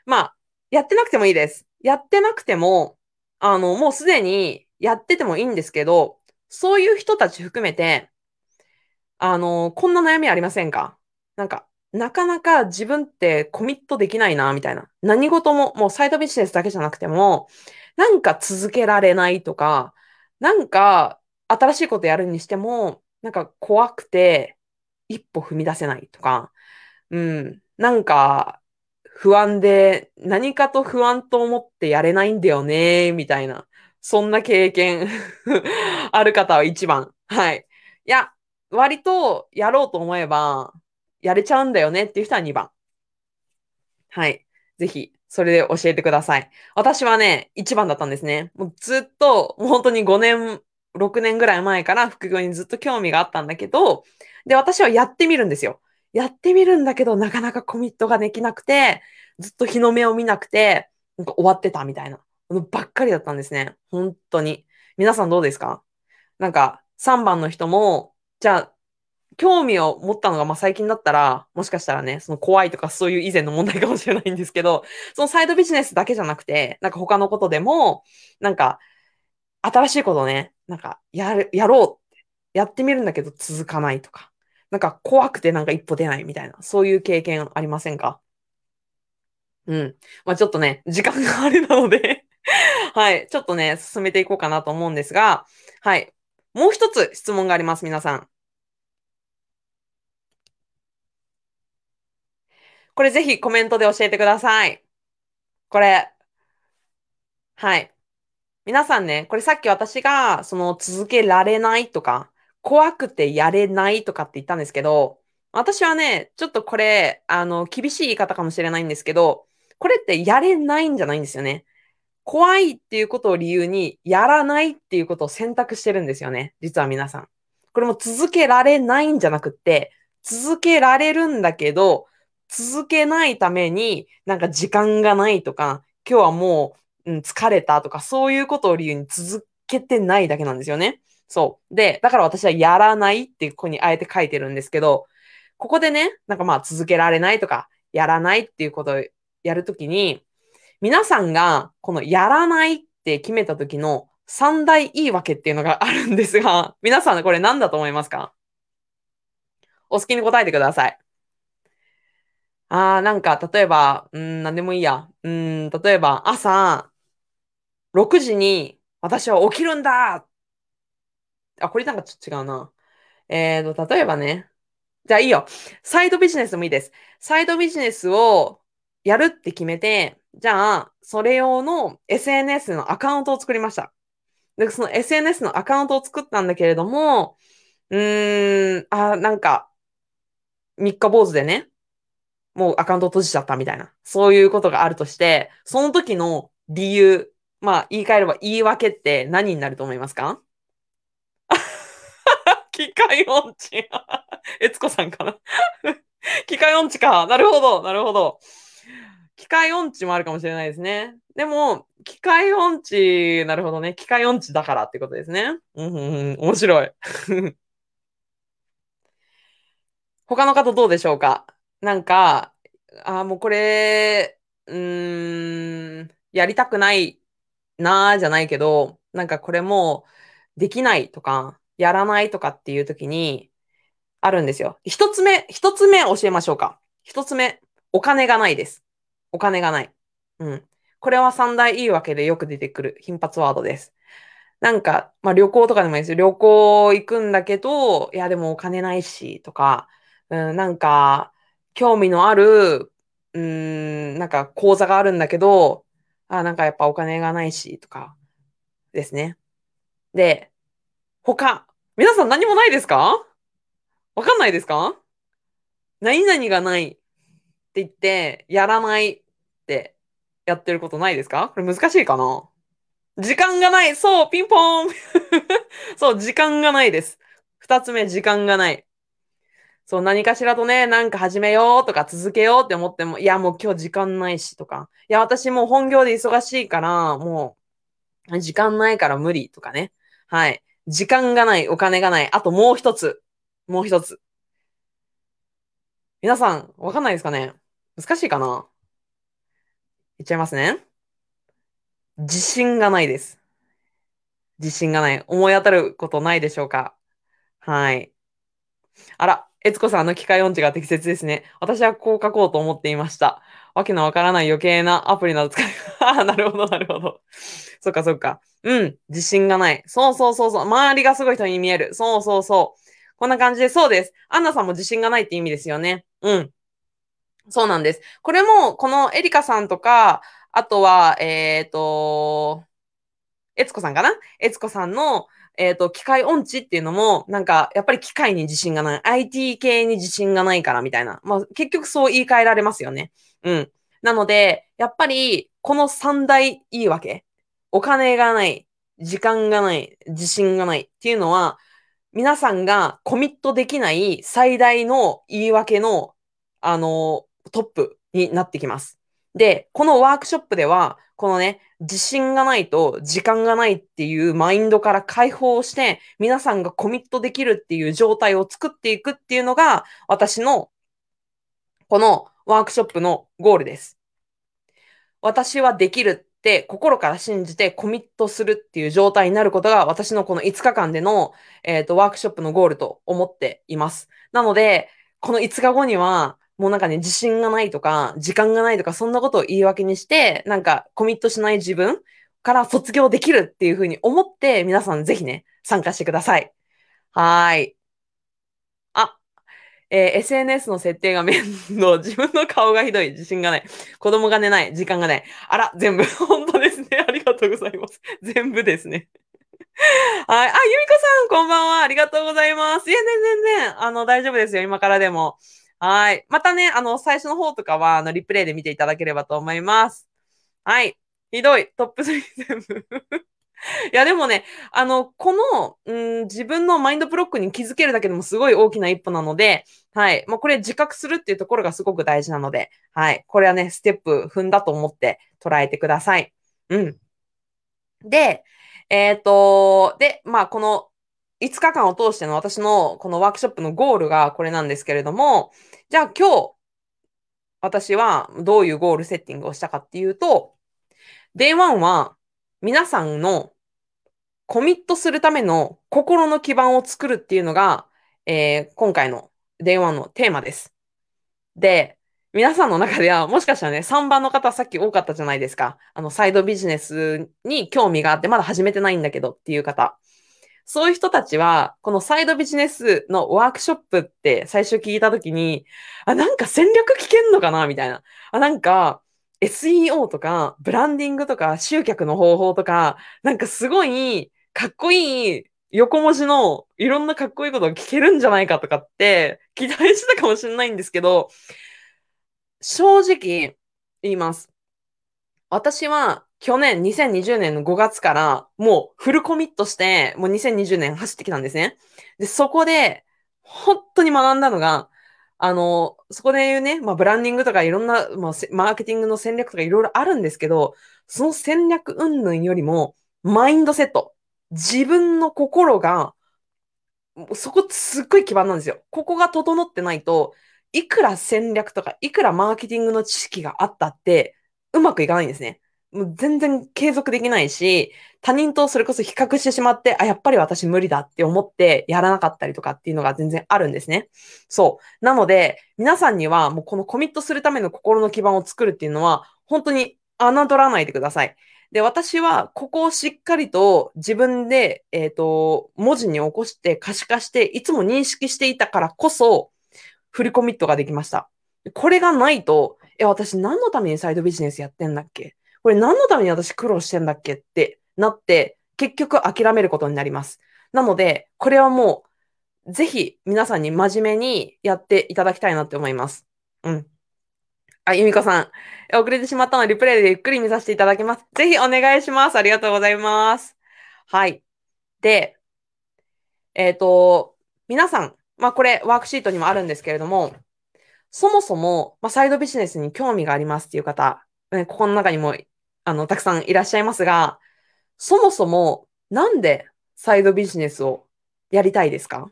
まあ、やってなくてもいいです。やってなくても、あの、もうすでにやっててもいいんですけど、そういう人たち含めて、あの、こんな悩みありませんか？なんか、なかなか自分ってコミットできないな、みたいな。何事も、もうサイドビジネスだけじゃなくても、なんか続けられないとか、なんか新しいことやるにしても、なんか怖くて、一歩踏み出せないとか、うん、なんか不安で、何かと不安と思ってやれないんだよね、みたいな。そんな経験 ある方は一番。はい。いや、割とやろうと思えば、やれちゃうんだよねっていう人は2番。はい。ぜひ、それで教えてください。私はね、1番だったんですね。もうずっと、もう本当に5年、6年ぐらい前から副業にずっと興味があったんだけど、で、私はやってみるんですよ。やってみるんだけど、なかなかコミットができなくて、ずっと日の目を見なくて、なんか終わってたみたいなの。ばっかりだったんですね。本当に。皆さんどうですか？なんか、3番の人も、じゃあ、興味を持ったのが、まあ、最近だったら、もしかしたらね、その怖いとかそういう以前の問題かもしれないんですけど、そのサイドビジネスだけじゃなくて、なんか他のことでも、なんか、新しいことをね、なんか、やる、やろうって、やってみるんだけど続かないとか、なんか怖くてなんか一歩出ないみたいな、そういう経験ありませんか？うん。まあちょっとね、時間があれなので はい。ちょっとね、進めていこうかなと思うんですが、はい。もう一つ質問があります、皆さん。これぜひコメントで教えてください。これ。はい。皆さんね、これさっき私が、その続けられないとか、怖くてやれないとかって言ったんですけど、私はね、ちょっとこれ、あの、厳しい言い方かもしれないんですけど、これってやれないんじゃないんですよね。怖いっていうことを理由に、やらないっていうことを選択してるんですよね。実は皆さん。これも続けられないんじゃなくって、続けられるんだけど、続けないためになんか時間がないとか、今日はもう、うん、疲れたとか、そういうことを理由に続けてないだけなんですよね。そう。で、だから私はやらないってここにあえて書いてるんですけど、ここでね、なんかまあ続けられないとか、やらないっていうことをやるときに、皆さんがこのやらないって決めた時の三大言い訳っていうのがあるんですが、皆さんこれ何だと思いますか？お好きに答えてください。ああ、なんか、例えば、うん、なんでもいいや。うん、例えば、朝、6時に私は起きるんだあ、これなんかちょっと違うな。えーと、例えばね。じゃあいいよ。サイドビジネスもいいです。サイドビジネスをやるって決めて、じゃあ、それ用の SNS のアカウントを作りました。で、その SNS のアカウントを作ったんだけれども、うーん、あ、なんか、三日坊主でね、もうアカウント閉じちゃったみたいな、そういうことがあるとして、その時の理由、まあ、言い換えれば言い訳って何になると思いますか？機械音痴。えつこさんかな？機械音痴か。なるほど、なるほど。機械音痴もあるかもしれないですね。でも、機械音痴、なるほどね。機械音痴だからってことですね。うん、うん、面白い。他の方どうでしょうか？なんか、あ、もうこれ、うーん、やりたくないなーじゃないけど、なんかこれもできないとか、やらないとかっていう時にあるんですよ。一つ目、一つ目教えましょうか。一つ目、お金がないです。お金がない。うん。これは三大言い訳でよく出てくる頻発ワードです。なんか、まあ旅行とかでもいいですよ。旅行行くんだけど、いやでもお金ないし、とか、うん、なんか、興味のある、うん、なんか講座があるんだけど、あ、なんかやっぱお金がないし、とか、ですね。で、他、皆さん何もないですか？わかんないですか？何々がないって言って、やらないってやってることないですか？これ難しいかな？時間がない。そう、ピンポーン そう、時間がないです。二つ目、時間がない。そう、何かしらとね、なんか始めようとか続けようって思っても、いや、もう今日時間ないしとか、いや、私もう本業で忙しいから、もう、時間ないから無理とかね。はい。時間がない、お金がない。あともう一つ。もう一つ。皆さん、わかんないですかね？難しいかな？言っちゃいますね。自信がないです。自信がない。思い当たることないでしょうか？はい。あら、えつこさんの機械音痴が適切ですね。私はこう書こうと思っていました。わけのわからない余計なアプリなど使い、あなるほど、なるほど。そっかそっか。うん、自信がない。そうそうそうそう。周りがすごい人に見える。そうそうそう。こんな感じで、そうです。アンナさんも自信がないって意味ですよね。うん。そうなんです。これも、このエリカさんとか、あとは、えっ、ー、と、エツコさんかな？エツコさんの、えっ、ー、と、機械音痴っていうのも、なんか、やっぱり機械に自信がない。IT 系に自信がないからみたいな。まあ、結局そう言い換えられますよね。うん。なので、やっぱり、この三大言い訳。お金がない、時間がない、自信がないっていうのは、皆さんがコミットできない最大の言い訳の、あの、トップになってきます。で、このワークショップでは、このね、自信がないと時間がないっていうマインドから解放して、皆さんがコミットできるっていう状態を作っていくっていうのが、私のこのワークショップのゴールです。私はできるって心から信じてコミットするっていう状態になることが私のこの5日間での、えっ、ー、とワークショップのゴールと思っています。なので、この5日後にはもうなんかね、自信がないとか、時間がないとか、そんなことを言い訳にして、なんかコミットしない自分から卒業できるっていうふうに思って、皆さんぜひね、参加してください。はーい。あ、えー、SNS の設定が面倒。自分の顔がひどい。自信がない。子供が寝ない。時間がない。あら、全部。本当ですね。ありがとうございます。全部ですね。はい。あ、ゆみこさん、こんばんは。ありがとうございます。いや、全然、あの、大丈夫ですよ。今からでも。はい。またね、あの、最初の方とかは、あの、リプレイで見ていただければと思います。はい。ひどい。トップ3全部 いや、でもね、あの、この、うん、自分のマインドブロックに気づけるだけでもすごい大きな一歩なので、はい。もうこれ自覚するっていうところがすごく大事なので、はい。これはね、ステップ踏んだと思って捉えてください。うん。で、えっ、ー、と、で、まあ、この5日間を通しての私のこのワークショップのゴールがこれなんですけれども、じゃあ今日、私はどういうゴールセッティングをしたかっていうと、Day1 は皆さんのコミットするための心の基盤を作るっていうのが、えー、今回の Day1 のテーマです。で、皆さんの中では、もしかしたらね、3番の方さっき多かったじゃないですか。あの、サイドビジネスに興味があって、まだ始めてないんだけどっていう方。そういう人たちは、このサイドビジネスのワークショップって最初聞いたときに、あ、なんか戦略聞けんのかなみたいな。あ、なんか、SEO とか、ブランディングとか、集客の方法とか、なんかすごい、かっこいい横文字のいろんなかっこいいことが聞けるんじゃないかとかって期待してたかもしれないんですけど、正直言います。私は去年2020年の5月からもうフルコミットして、もう2020年走ってきたんですね。で、そこで本当に学んだのが、あの、そこで言うね、まあ、ブランディングとかいろんな、まあ、マーケティングの戦略とかいろいろあるんですけど、その戦略云々よりも、マインドセット。自分の心が、そこすっごい基盤なんですよ。ここが整ってないと、いくら戦略とか、いくらマーケティングの知識があったって、うまくいかないんですね。もう全然継続できないし、他人とそれこそ比較してしまって、あ、やっぱり私無理だって思ってやらなかったりとかっていうのが全然あるんですね。そう。なので、皆さんにはもうこのコミットするための心の基盤を作るっていうのは、本当に侮らないでください。で、私はここをしっかりと自分で、えっ、ー、と、文字に起こして可視化して、いつも認識していたからこそ、フルコミットができました。これがないと、え、私何のためにサイドビジネスやってんだっけ？これ何のために私苦労してんだっけってなって、結局諦めることになります。なので、これはもう、ぜひ皆さんに真面目にやっていただきたいなって思います。うん。あ、ゆみこさん。遅れてしまったので、リプレイでゆっくり見させていただきます。ぜひお願いします。ありがとうございます。はい。で、えっ、ー、と、皆さん、まあこれワークシートにもあるんですけれども、そもそも、まあ、サイドビジネスに興味がありますっていう方、ね、ここの中にもあの、たくさんいらっしゃいますが、そもそもなんでサイドビジネスをやりたいですか？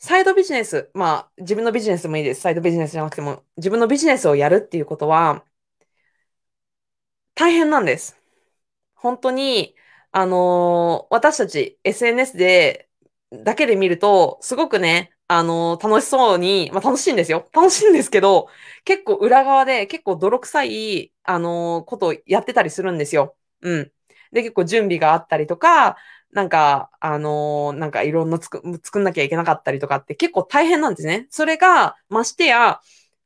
サイドビジネス、まあ自分のビジネスもいいです。サイドビジネスじゃなくても自分のビジネスをやるっていうことは大変なんです。本当に、あのー、私たち SNS でだけで見るとすごくね、あの、楽しそうに、まあ楽しいんですよ。楽しいんですけど、結構裏側で結構泥臭い、あの、ことをやってたりするんですよ。うん。で、結構準備があったりとか、なんか、あのなんかいろんなつく作んなきゃいけなかったりとかって結構大変なんですね。それが、ましてや、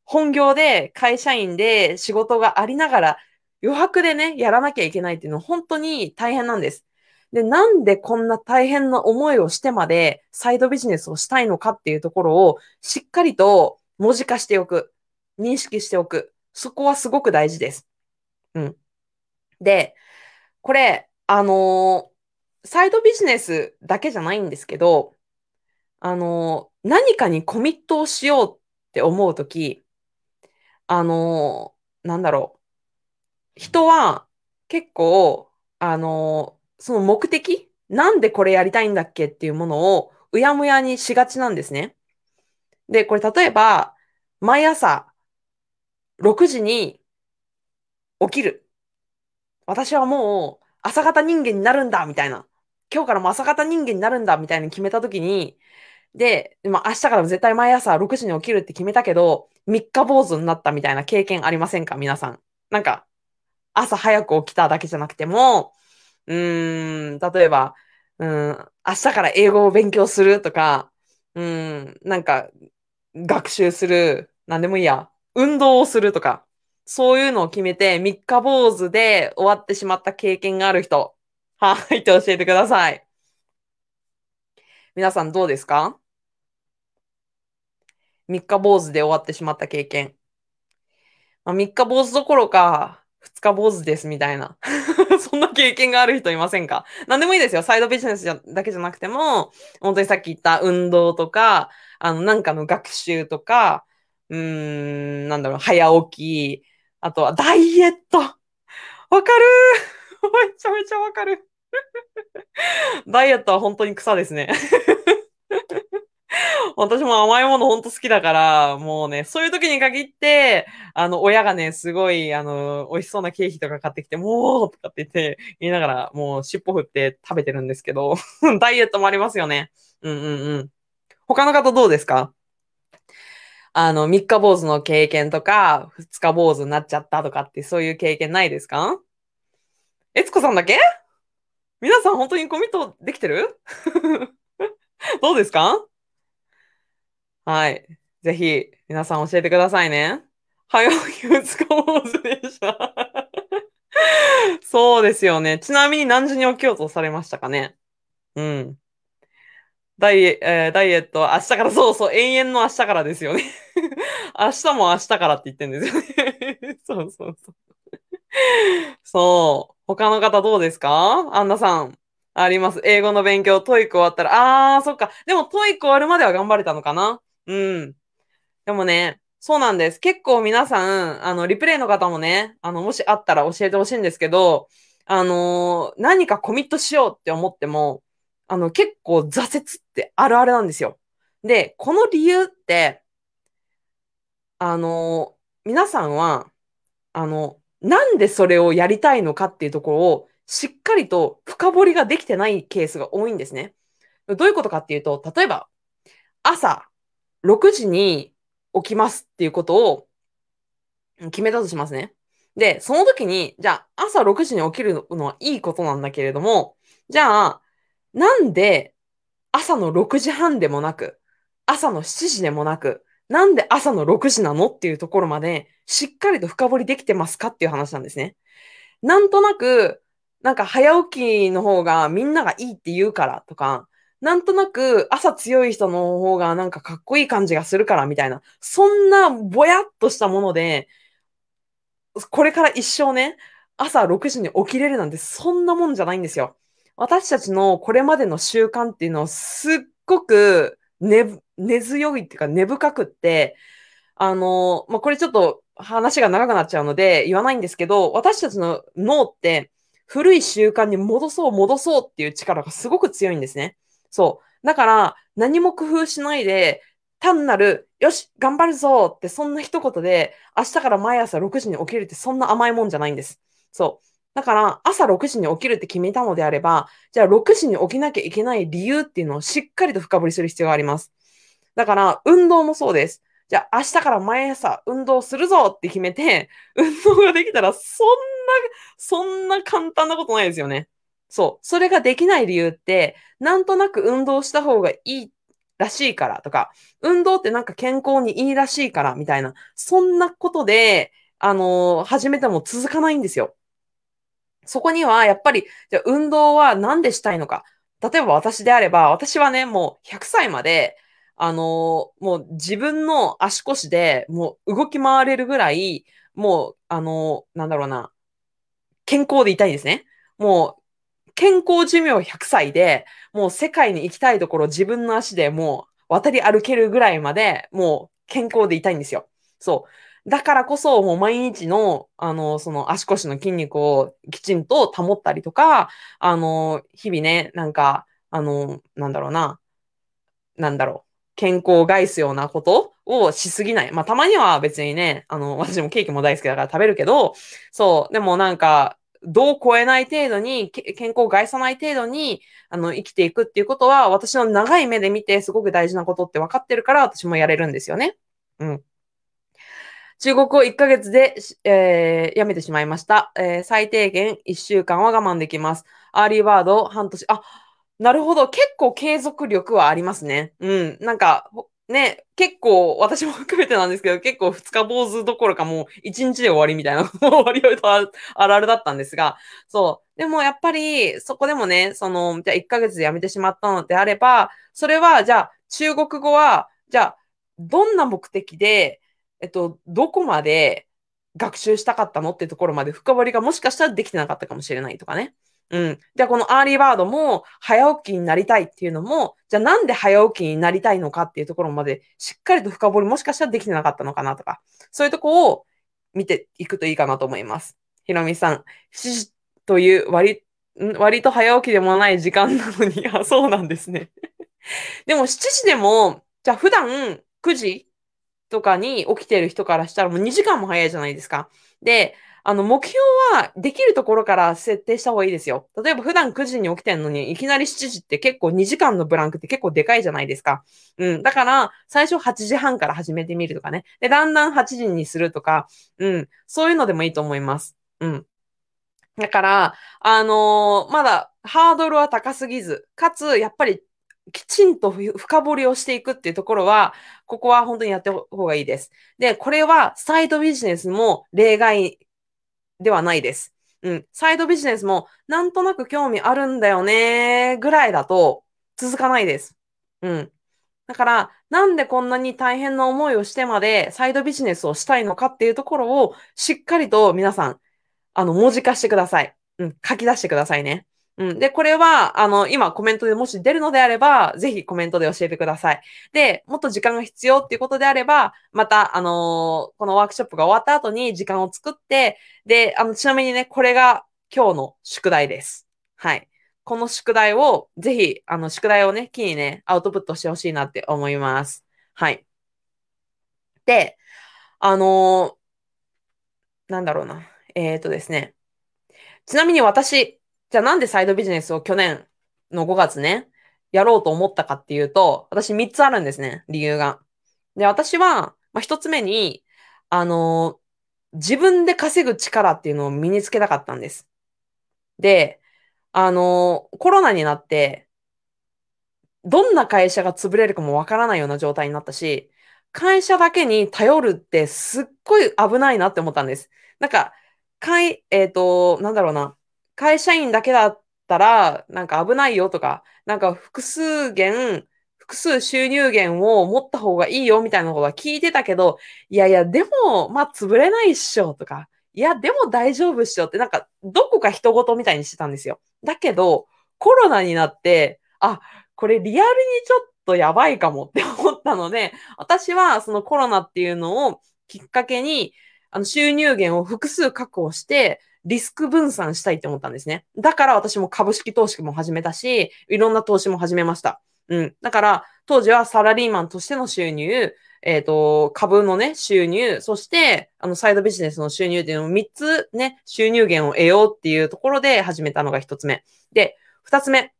本業で会社員で仕事がありながら余白でね、やらなきゃいけないっていうのは本当に大変なんです。で、なんでこんな大変な思いをしてまでサイドビジネスをしたいのかっていうところをしっかりと文字化しておく。認識しておく。そこはすごく大事です。うん。で、これ、あのー、サイドビジネスだけじゃないんですけど、あのー、何かにコミットをしようって思うとき、あのー、なんだろう。人は結構、あのその目的？なんでこれやりたいんだっけっていうものをうやむやにしがちなんですね。で、これ例えば、毎朝6時に起きる。私はもう朝方人間になるんだみたいな。今日からも朝方人間になるんだみたいに決めたときに、で、まあ、明日から絶対毎朝6時に起きるって決めたけど、三日坊主になったみたいな経験ありませんか？皆さん。なんか、朝早く起きただけじゃなくても、うん、例えば、うん、明日から英語を勉強するとか、うん、なんか、学習する、なんでもいいや、運動をするとか、そういうのを決めて、三日坊主で終わってしまった経験がある人、はい、って教えてください。皆さんどうですか？三日坊主で終わってしまった経験。まあ、三日坊主どころか、二日坊主ですみたいな。そんな経験がある人いませんか？何でもいいですよ。サイドビジネスだけじゃなくても、本当にさっき言った運動とか、あの、なんかの学習とか、うーん、なんだろう、早起き、あとはダイエット。わかる？めちゃめちゃわかるダイエットは本当に草ですね 私も甘いものほんと好きだから、もうね、そういう時に限って、あの、親がね、すごい、あの、美味しそうなケーキとか買ってきて、もうとかって言って、言いながら、もう尻尾振って食べてるんですけど、ダイエットもありますよね。うんうんうん。他の方どうですか？あの、三日坊主の経験とか、二日坊主になっちゃったとかって、そういう経験ないですか？えつこさんだけ？皆さん本当にコミットできてる？どうですか？はい。ぜひ、皆さん教えてくださいね。早起き二日坊主でした。そうですよね。ちなみに何時に起きようとされましたかね？うん。ダイエ、えー、ダイエット、明日から、そうそう、永遠の明日からですよね。明日も明日からって言ってるんですよね。そうそうそう。そう。他の方どうですか？アンナさん。あります。英語の勉強、 TOEIC 終わったら、あー、そっか。でも TOEIC 終わるまでは頑張れたのかな？うん。でもね、そうなんです。結構皆さん、あの、リプレイの方もね、あの、もしあったら教えてほしいんですけど、あのー、何かコミットしようって思っても、あの、結構挫折ってあるあるなんですよ。で、この理由って、あのー、皆さんは、あの、なんでそれをやりたいのかっていうところを、しっかりと深掘りができてないケースが多いんですね。どういうことかっていうと、例えば、朝6時に起きますっていうことを決めたとしますね。で、その時に、じゃあ朝6時に起きるのはいいことなんだけれども、じゃあ、なんで朝の6時半でもなく、朝の7時でもなく、なんで朝の6時なのっていうところまで、しっかりと深掘りできてますかっていう話なんですね。なんとなく、なんか早起きの方がみんながいいって言うからとか、なんとなく朝強い人の方がなんかかっこいい感じがするからみたいな、そんなぼやっとしたもので、これから一生ね、朝6時に起きれるなんてそんなもんじゃないんですよ。私たちのこれまでの習慣っていうのはすっごく根、根強いっていうか根深くって、あの、まあ、これちょっと話が長くなっちゃうので言わないんですけど、私たちの脳って古い習慣に戻そう戻そうっていう力がすごく強いんですね。そう。だから、何も工夫しないで、単なる、よし、頑張るぞって、そんな一言で、明日から毎朝6時に起きるってそんな甘いもんじゃないんです。そう。だから、朝6時に起きるって決めたのであれば、じゃあ6時に起きなきゃいけない理由っていうのをしっかりと深掘りする必要があります。だから、運動もそうです。じゃあ明日から毎朝運動するぞって決めて、運動ができたら、そんな、そんな簡単なことないですよね。そう。それができない理由って、なんとなく運動した方がいいらしいからとか、運動ってなんか健康にいいらしいからみたいな、そんなことで、あのー、始めても続かないんですよ。そこには、やっぱり、じゃ運動は何でしたいのか。例えば私であれば、私はね、もう100歳まで、あのー、もう自分の足腰でもう動き回れるぐらい、もう、あのー、なんだろうな、健康でいたいんですね。もう、健康寿命100歳で、もう世界に行きたいところ自分の足でもう渡り歩けるぐらいまで、もう健康でいたいんですよ。そう。だからこそ、もう毎日の、あの、その足腰の筋肉をきちんと保ったりとか、あの、日々ね、なんか、あの、なんだろうな、なんだろう。健康を害すようなことをしすぎない。まあ、たまには別にね、あの、私もケーキも大好きだから食べるけど、そう、でもなんか、度を超えない程度に、健康を害さない程度に、あの、生きていくっていうことは、私の長い目で見てすごく大事なことって分かってるから、私もやれるんですよね。うん。中国語1ヶ月で、えー、やめてしまいました。えー、最低限1週間は我慢できます。 early bird 半年、あ、なるほど。結構継続力はありますね。うん。なんか、ね、結構、私も 含めてなんですけど、結構二日坊主どころかもう一日で終わりみたいな、終わりとあるあるだったんですが、そう。でもやっぱり、そこでもね、その、じゃあ1ヶ月で辞めてしまったのであれば、それは、じゃあ中国語は、じゃあ、どんな目的で、えっと、どこまで学習したかったのってところまで深掘りがもしかしたらできてなかったかもしれないとかね。うん。じゃあこの early bird も早起きになりたいっていうのも、じゃあなんで早起きになりたいのかっていうところまでしっかりと深掘りもしかしたらできてなかったのかなとか、そういうとこを見ていくといいかなと思います。ひろみさん、7時という割、割と早起きでもない時間なのに、あ、そうなんですね。でも7時でも、じゃあ普段9時とかに起きてる人からしたらもう2時間も早いじゃないですか。で、あの、目標はできるところから設定した方がいいですよ。例えば普段9時に起きてんのに、いきなり7時って結構2時間のブランクって結構でかいじゃないですか。うん。だから、最初8時半から始めてみるとかね。で、だんだん8時にするとか、うん。そういうのでもいいと思います。うん。だから、あのー、まだハードルは高すぎず、かつ、やっぱりきちんと深掘りをしていくっていうところは、ここは本当にやって方がいいです。で、これはサイドビジネスも例外ではないです。うん。サイドビジネスもなんとなく興味あるんだよねぐらいだと続かないです。うん。だから、なんでこんなに大変な思いをしてまでサイドビジネスをしたいのかっていうところをしっかりと皆さん、あの、文字化してください。うん。書き出してくださいね。うん。で、これは、あの、今コメントでもし出るのであれば、ぜひコメントで教えてください。で、もっと時間が必要っていうことであれば、また、あのー、このワークショップが終わった後に時間を作って、で、あの、ちなみにね、これが今日の宿題です。はい。この宿題を、ぜひ、あの、宿題をね、機にね、アウトプットしてほしいなって思います。はい。で、あのー、なんだろうな。えっ、ー、とですね。ちなみに私、じゃあなんでサイドビジネスを去年の5月ね、やろうと思ったかっていうと、私3つあるんですね、理由が。で、私は、まあ、1つ目に、あのー、自分で稼ぐ力っていうのを身につけたかったんです。で、あのー、コロナになって、どんな会社が潰れるかもわからないような状態になったし、会社だけに頼るってすっごい危ないなって思ったんです。なんか、会、えっ、ー、と、なんだろうな。会社員だけだったら、なんか危ないよとか、なんか複数源、複数収入源を持った方がいいよみたいなことは聞いてたけど、いやいや、でも、まあ、潰れないっしょとか、いや、でも大丈夫っしょって、なんか、どこか人事みたいにしてたんですよ。だけど、コロナになって、あ、これリアルにちょっとやばいかもって思ったので、私はそのコロナっていうのをきっかけに、あの収入源を複数確保して、リスク分散したいって思ったんですね。だから私も株式投資も始めたし、いろんな投資も始めました。うん。だから、当時はサラリーマンとしての収入、えっ、ー、と、株のね、収入、そして、あの、サイドビジネスの収入っていうのを3つね、収入源を得ようっていうところで始めたのが1つ目。で、2つ目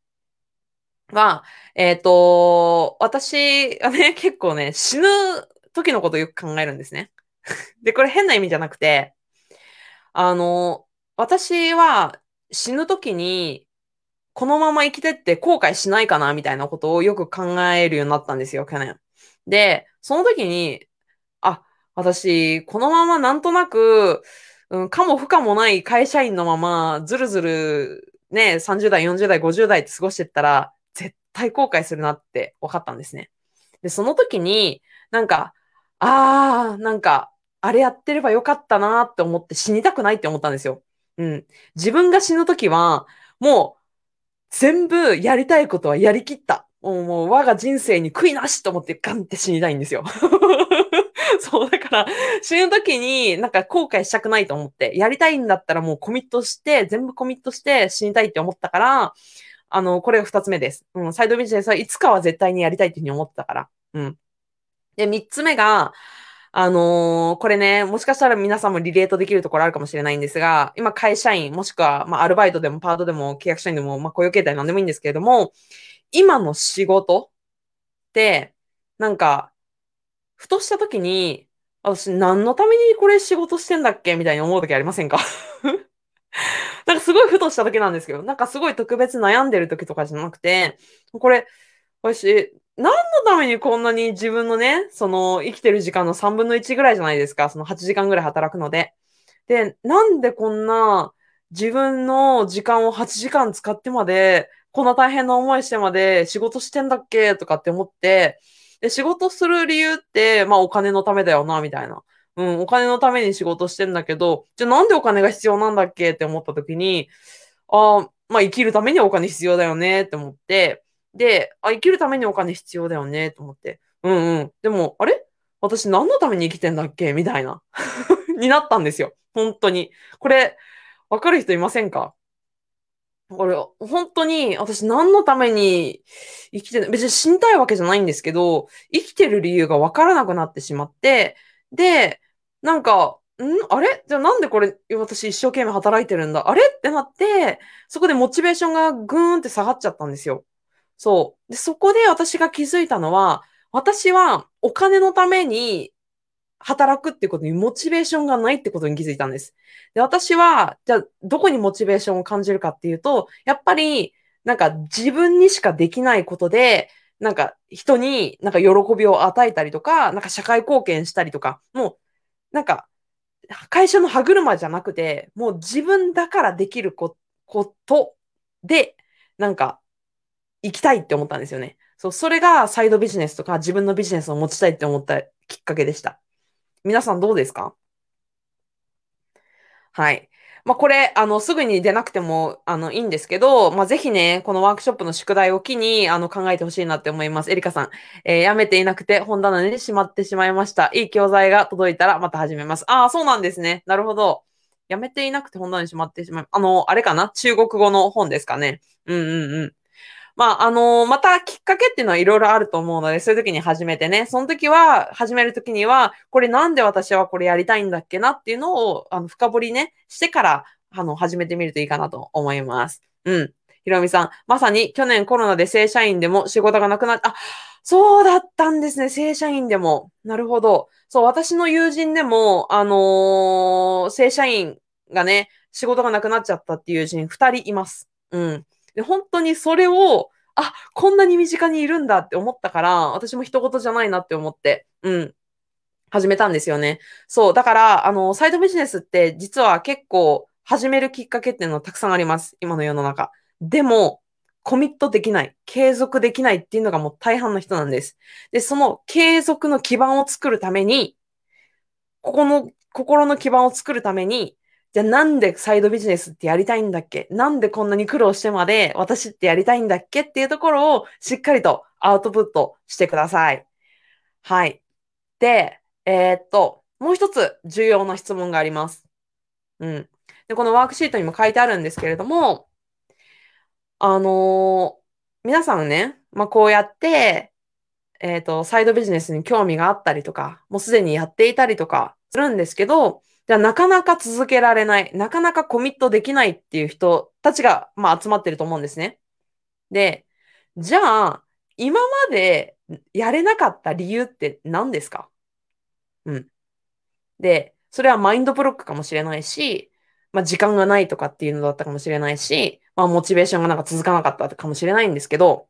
は、えっ、ー、と、私はね、結構ね、死ぬ時のことをよく考えるんですね。で、これ変な意味じゃなくて、あの、私は死ぬ時にこのまま生きてって後悔しないかなみたいなことをよく考えるようになったんですよ、去年。で、その時に、あ、私、このままなんとなく、うん、かも不可もない会社員のまま、ずるずる、ね、30代、40代、50代って過ごしてったら、絶対後悔するなって分かったんですね。で、その時に、なんか、あー、なんか、あれやってればよかったなって思って死にたくないって思ったんですよ。うん。自分が死ぬ時は、もう、全部やりたいことはやりきった。もう、我が人生に悔いなしと思ってガンって死にたいんですよ。そう、だから、死ぬ時になんか後悔したくないと思って、やりたいんだったらもうコミットして、全部コミットして死にたいって思ったから、あの、これが二つ目です。うん、サイドビジネスはいつかは絶対にやりたいっていうふうに思ってたから。うん。で、三つ目が、あのー、これね、もしかしたら皆さんもリレートできるところあるかもしれないんですが、今会社員、もしくは、まあ、アルバイトでもパートでも契約社員でも、まあ、雇用形態なんでもいいんですけれども、今の仕事って、なんか、ふとした時に、私何のためにこれ仕事してんだっけ？みたいに思う時ありませんか？なんかすごいふとした時なんですけど、なんかすごい特別悩んでる時とかじゃなくて、これ、私、何のためにこんなに自分のね、その生きてる時間の3分の1ぐらいじゃないですか。その8時間ぐらい働くので。で、なんでこんな自分の時間を8時間使ってまで、こんな大変な思いしてまで仕事してんだっけとかって思って、で、仕事する理由って、まあお金のためだよな、みたいな。うん、お金のために仕事してんだけど、じゃあなんでお金が必要なんだっけって思った時に、ああ、まあ生きるためにお金必要だよねって思って、で、あ、生きるためにお金必要だよね、と思って。うんうん。でも、あれ？私何のために生きてんだっけ？みたいな。になったんですよ。本当に。これ、わかる人いませんか？これ、本当に、私何のために生きて、別に死にたいわけじゃないんですけど、生きてる理由がわからなくなってしまって、で、なんか、ん？あれ？じゃあなんでこれ、私一生懸命働いてるんだ？あれ？ってなって、そこでモチベーションがぐーんって下がっちゃったんですよ。そう。で、そこで私が気づいたのは、私はお金のために働くってことにモチベーションがないってことに気づいたんです。で、私は、じゃあ、どこにモチベーションを感じるかっていうと、やっぱり、なんか自分にしかできないことで、なんか人になんか喜びを与えたりとか、なんか社会貢献したりとか、もう、なんか、会社の歯車じゃなくて、もう自分だからできることで、なんか行きたいって思ったんですよね。そう、それがサイドビジネスとか自分のビジネスを持ちたいって思ったきっかけでした。皆さんどうですか？はい。まあ、これ、あの、すぐに出なくても、あの、いいんですけど、まあ、ぜひね、このワークショップの宿題を機に、あの、考えてほしいなって思います。エリカさん、えー、やめていなくて本棚にしまってしまいました。いい教材が届いたらまた始めます。ああ、そうなんですね。なるほど。やめていなくて本棚にしまってしまう。あの、あれかな？中国語の本ですかね。うんうんうん。まあ、あのー、またきっかけっていうのはいろいろあると思うので、そういう時に始めてね、その時は、始める時には、これなんで私はこれやりたいんだっけなっていうのを、あの、深掘りね、してから、あの、始めてみるといいかなと思います。うん。ひろみさん、まさに去年コロナで正社員でも仕事がなくなっあ、そうだったんですね。正社員でも。なるほど。そう、私の友人でも、あのー、正社員がね、仕事がなくなっちゃったっていう友人二人います。うん。で、本当にそれを、あ、こんなに身近にいるんだって思ったから、私も人事じゃないなって思って、うん、始めたんですよね。そう。だから、あの、サイドビジネスって実は結構始めるきっかけっていうのはたくさんあります。今の世の中。でも、コミットできない、継続できないっていうのがもう大半の人なんです。で、その継続の基盤を作るために、ここの心の基盤を作るために、じゃあなんでサイドビジネスってやりたいんだっけ？なんでこんなに苦労してまで私ってやりたいんだっけっていうところをしっかりとアウトプットしてください。はい。で、えー、っと、もう一つ重要な質問があります。うん。で、このワークシートにも書いてあるんですけれども、あのー、皆さんね、まあ、こうやって、えー、っと、サイドビジネスに興味があったりとか、もうすでにやっていたりとかするんですけど、じゃあなかなか続けられない、なかなかコミットできないっていう人たちが、まあ、集まってると思うんですね。で、じゃあ、今までやれなかった理由って何ですか？うん。で、それはマインドブロックかもしれないし、まあ時間がないとかっていうのだったかもしれないし、まあモチベーションがなんか続かなかったかもしれないんですけど、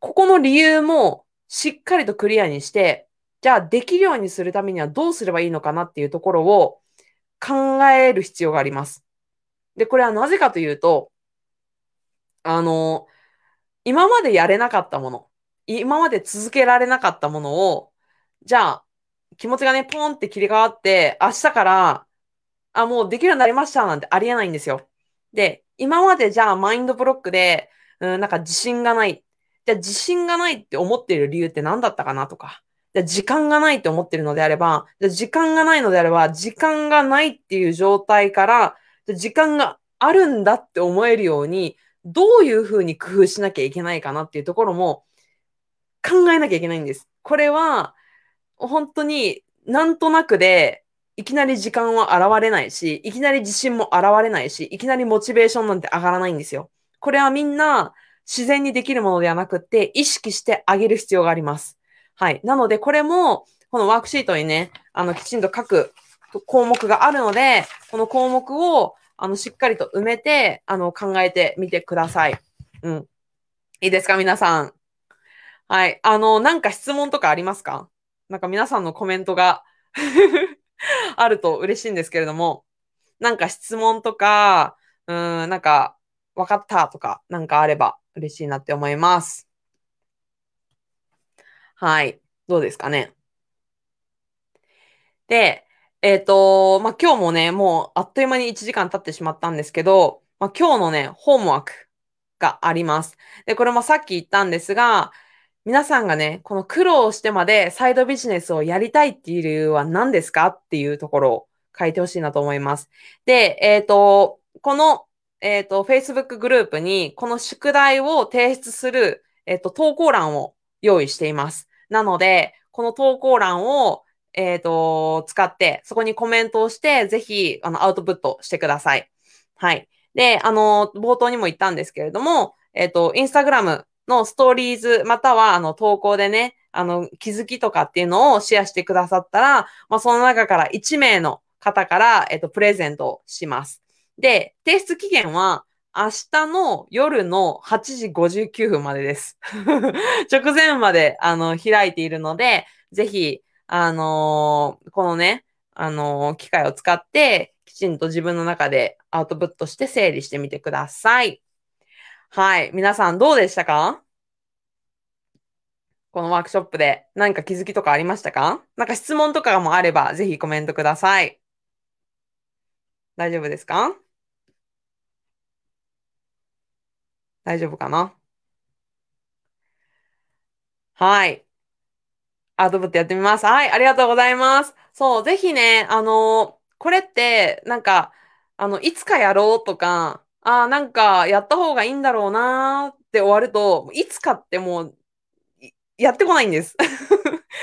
ここの理由もしっかりとクリアにして、じゃあできるようにするためにはどうすればいいのかなっていうところを考える必要があります。で、これはなぜかというと、あの、今までやれなかったもの、今まで続けられなかったものを、じゃあ、気持ちがね、ポンって切り替わって、明日から、あ、もうできるようになりましたなんてありえないんですよ。で、今までじゃあマインドブロックで、うん、なんか自信がない。じゃあ自信がないって思っている理由って何だったかなとか。じゃ時間がないって思ってるのであれば、じゃ時間がないのであれば、時間がないっていう状態から、じゃ時間があるんだって思えるように、どういうふうに工夫しなきゃいけないかなっていうところも考えなきゃいけないんです。これは、本当になんとなくで、いきなり時間は現れないし、いきなり自信も現れないし、いきなりモチベーションなんて上がらないんですよ。これはみんな自然にできるものではなくて、意識してあげる必要があります。はい。なので、これも、このワークシートにね、あの、きちんと書く項目があるので、この項目を、あの、しっかりと埋めて、あの、考えてみてください。うん。いいですか、皆さん。はい。あの、なんか質問とかありますか？なんか皆さんのコメントが あると嬉しいんですけれども、なんか質問とか、うん、なんか、わかったとか、なんかあれば嬉しいなって思います。はい。どうですかね。で、えっ、ー、と、まあ、今日もね、もうあっという間に1時間経ってしまったんですけど、まあ、今日のね、ホームワークがあります。で、これもさっき言ったんですが、皆さんがね、この苦労してまでサイドビジネスをやりたいっていう理由は何ですかっていうところを書いてほしいなと思います。で、えっ、ー、と、この、えっ、ー、と、Facebook グループにこの宿題を提出する、えっ、ー、と、投稿欄を用意しています。なので、この投稿欄を、えっ、と、使って、そこにコメントをして、ぜひ、あの、アウトプットしてください。はい。で、あの、冒頭にも言ったんですけれども、えっ、と、インスタグラムのストーリーズ、または、あの、投稿でね、あの、気づきとかっていうのをシェアしてくださったら、まあ、その中から1名の方から、えっと、プレゼントをします。で、提出期限は、明日の夜の8時59分までです。直前まで、あの、開いているので、ぜひ、あのー、このね、あのー、機械を使って、きちんと自分の中でアウトプットして整理してみてください。はい。皆さんどうでしたか？このワークショップで何か気づきとかありましたか？なんか質問とかもあればぜひコメントください。大丈夫ですか？大丈夫かな？はい。アウトプットやってみます。はい。ありがとうございます。そう、ぜひね、あの、これって、なんか、あの、いつかやろうとか、ああ、なんか、やった方がいいんだろうなーって終わると、いつかってもう、やってこないんです。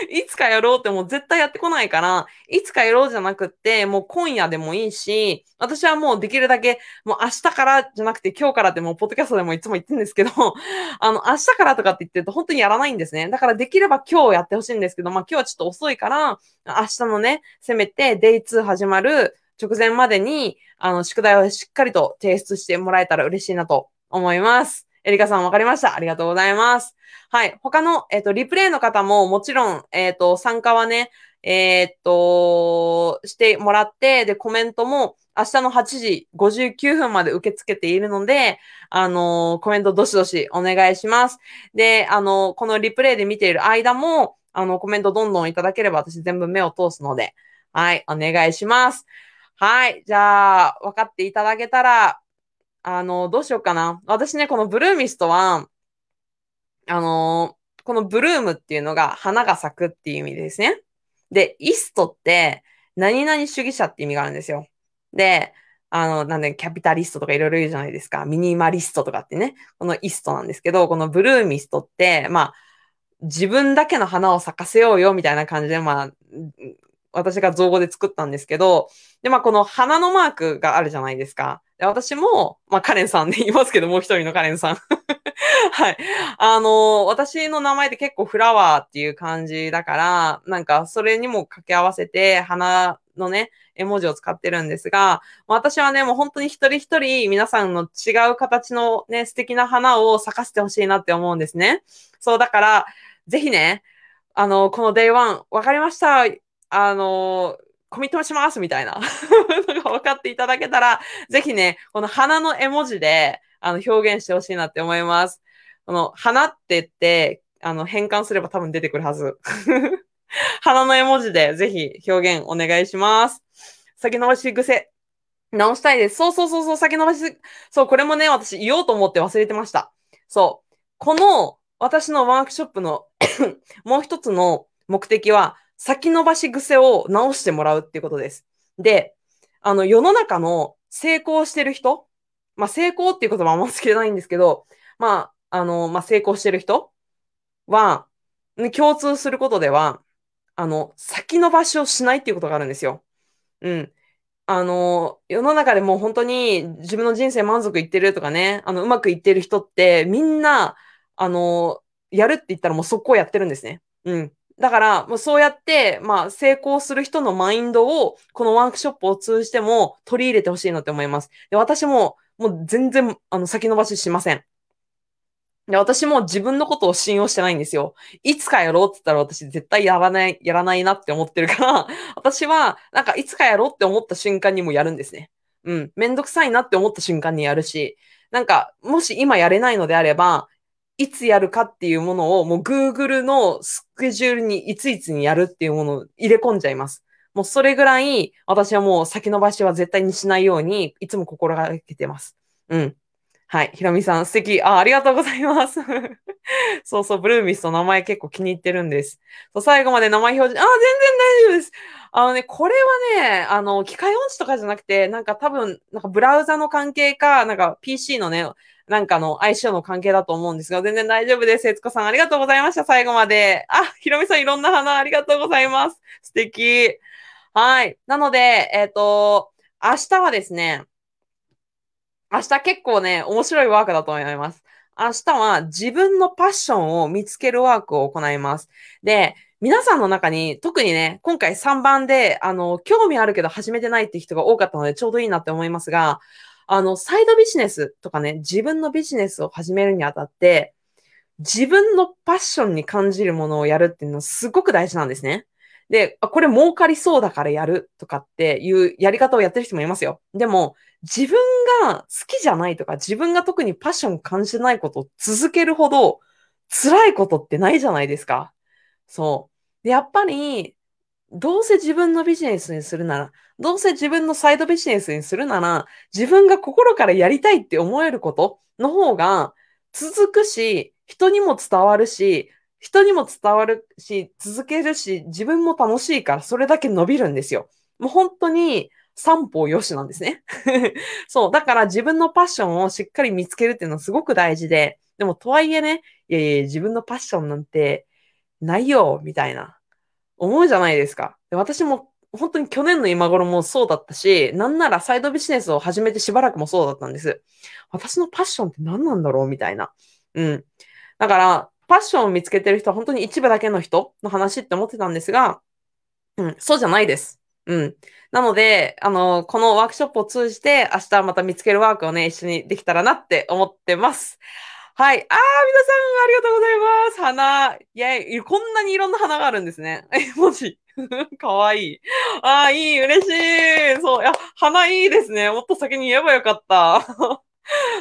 いつかやろうってもう絶対やってこないから、いつかやろうじゃなくって、もう今夜でもいいし、私はもうできるだけ、もう明日からじゃなくて今日からってもうポッドキャストでもいつも言ってるんですけど、あの、明日からとかって言ってると本当にやらないんですね。だからできれば今日やってほしいんですけど、まあ今日はちょっと遅いから、明日のね、せめて Day2 始まる直前までに、あの、宿題をしっかりと提出してもらえたら嬉しいなと思います。エリカさんわかりました。ありがとうございます。はい。他の、えっ、ー、と、リプレイの方ももちろん、えっ、ー、と、参加はね、えっ、と、してもらって、で、コメントも明日の8時59分まで受け付けているので、あのコメントどしどしお願いします。で、あのこのリプレイで見ている間も、あの、コメントどんどんいただければ私全部目を通すので、はい、お願いします。はい。じゃあ、分かっていただけたら、あの、どうしようかな。私ね、このブルーミストは、あの、このブルームっていうのが花が咲くっていう意味ですね。で、イストって、何々主義者って意味があるんですよ。で、あの、なんで、キャピタリストとかいろいろ言うじゃないですか。ミニマリストとかってね。このイストなんですけど、このブルーミストって、まあ、自分だけの花を咲かせようよみたいな感じで、まあ、私が造語で作ったんですけど、で、まあ、この花のマークがあるじゃないですか。で私も、まあ、カレンさんで言いますけど、もう一人のカレンさん。はい。あの、私の名前って結構フラワーっていう感じだから、なんかそれにも掛け合わせて、花のね、絵文字を使ってるんですが、私はね、もう本当に一人一人皆さんの違う形のね、素敵な花を咲かせてほしいなって思うんですね。そう、だから、ぜひね、あの、この Day1、わかりました。あの、コミットしますみたいな のが分かっていただけたら、ぜひね、この花の絵文字で、あの、表現してほしいなって思います。この、花って言って、あの、変換すれば多分出てくるはず。花の絵文字でぜひ表現お願いします。先延ばし癖。直したいです。そうそうそうそう、先延ばし、そう、これもね、私言おうと思って忘れてました。そう。この私のワークショップの もう一つの目的は、先延ばし癖を直してもらうっていうことです。で、あの、世の中の成功してる人、まあ、成功っていう言葉はあんま好きじゃないんですけど、まあ、あの、まあ、成功してる人は、ね共通することでは、あの、先延ばしをしないっていうことがあるんですよ。うん。あの、世の中でも本当に自分の人生満足いってるとかね、あの、うまくいってる人ってみんな、あの、やるって言ったらもう速攻やってるんですね。うん。だから、もうそうやって、まあ、成功する人のマインドを、このワークショップを通じても取り入れてほしいなって思います。で、私も、もう全然、あの、先延ばししません。で、私も自分のことを信用してないんですよ。いつかやろうって言ったら私絶対やらない、やらないなって思ってるから、私は、なんかいつかやろうって思った瞬間にもやるんですね。うん。めんどくさいなって思った瞬間にやるし、なんか、もし今やれないのであれば、いつやるかっていうものをもう Google のスケジュールにいついつにやるっていうものを入れ込んじゃいます。もうそれぐらい私はもう先延ばしは絶対にしないようにいつも心がけてます。うん。はい。ひろみさん、素敵。あ、ありがとうございます。そうそう、ブルーミスト名前結構気に入ってるんです。そう最後まで名前表示、あ、全然大丈夫です。あのね、これはね、あの、機械音痴とかじゃなくて、なんか多分、なんかブラウザの関係か、なんか PC のね、なんかの相性の関係だと思うんですが、全然大丈夫です。悦子さん、ありがとうございました。最後まで。あ、ひろみさん、いろんな花ありがとうございます。素敵。はい。なので、えっ、ー、と、明日はですね、明日結構ね、面白いワークだと思います。明日は自分のパッションを見つけるワークを行います。で、皆さんの中に、特にね、今回3番で、あの、興味あるけど始めてないって人が多かったので、ちょうどいいなって思いますが、あの、サイドビジネスとかね、自分のビジネスを始めるにあたって、自分のパッションに感じるものをやるっていうのはすごく大事なんですね。で、これ儲かりそうだからやるとかっていうやり方をやってる人もいますよ。でも、自分が好きじゃないとか、自分が特にパッション感じないことを続けるほど辛いことってないじゃないですか。そう。で、やっぱり、どうせ自分のビジネスにするなら、どうせ自分のサイドビジネスにするなら、自分が心からやりたいって思えることの方が続くし、人にも伝わるし、人にも伝わるし、続けるし、自分も楽しいからそれだけ伸びるんですよ。もう本当に三方よしなんですね。そう。だから自分のパッションをしっかり見つけるっていうのはすごく大事で、でもとはいえね、いやいや、自分のパッションなんてないよ、みたいな。思うじゃないですか。で私も本当に去年の今頃もそうだったし、なんならサイドビジネスを始めてしばらくもそうだったんです。私のパッションって何なんだろうみたいな。うん。だから、パッションを見つけてる人は本当に一部だけの人の話って思ってたんですが、うん、そうじゃないです。うん。なので、あの、このワークショップを通じて、明日また見つけるワークをね、一緒にできたらなって思ってます。はい。ああ、皆さん、ありがとうございます。花。いや、こんなにいろんな花があるんですね。え、文字。かわいい。ああ、いい、嬉しい。そう、いや、花いいですね。もっと先に言えばよかった。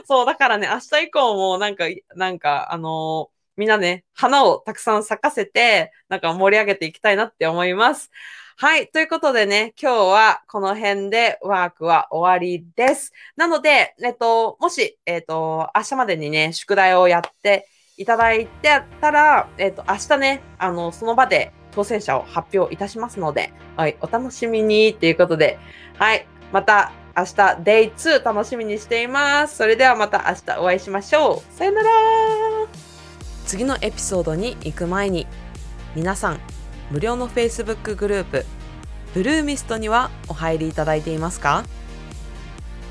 そう、だからね、明日以降も、なんか、なんか、あのー、みんなね、花をたくさん咲かせて、なんか盛り上げていきたいなって思います。はい。ということでね、今日はこの辺でワークは終わりです。なので、えっと、もし、えっと、明日までにね、宿題をやっていただいてたら、えっと、明日ね、あの、その場で当選者を発表いたしますので、はい、お楽しみにということで、はい。また明日、Day2 楽しみにしています。それではまた明日お会いしましょう。さよなら次のエピソードに行く前に、皆さん、無料の Facebook グループブルーミストにはお入りいただいていますか？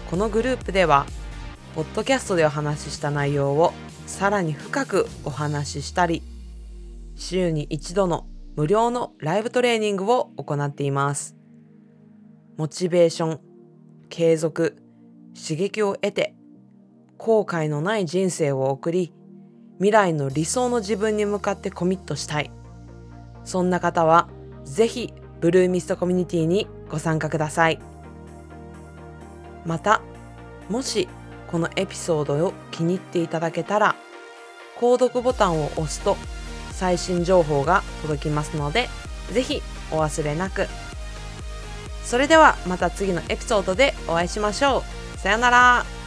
このグループではポッドキャストでお話しした内容をさらに深くお話ししたり週に一度の無料のライブトレーニングを行っています。モチベーション、継続、刺激を得て、後悔のない人生を送り、未来の理想の自分に向かってコミットしたい。そんな方は、ぜひ、ブルーミストコミュニティにご参加ください。また、もし、このエピソードを気に入っていただけたら、購読ボタンを押すと最新情報が届きますので、ぜひお忘れなく。それではまた次のエピソードでお会いしましょう。さよなら。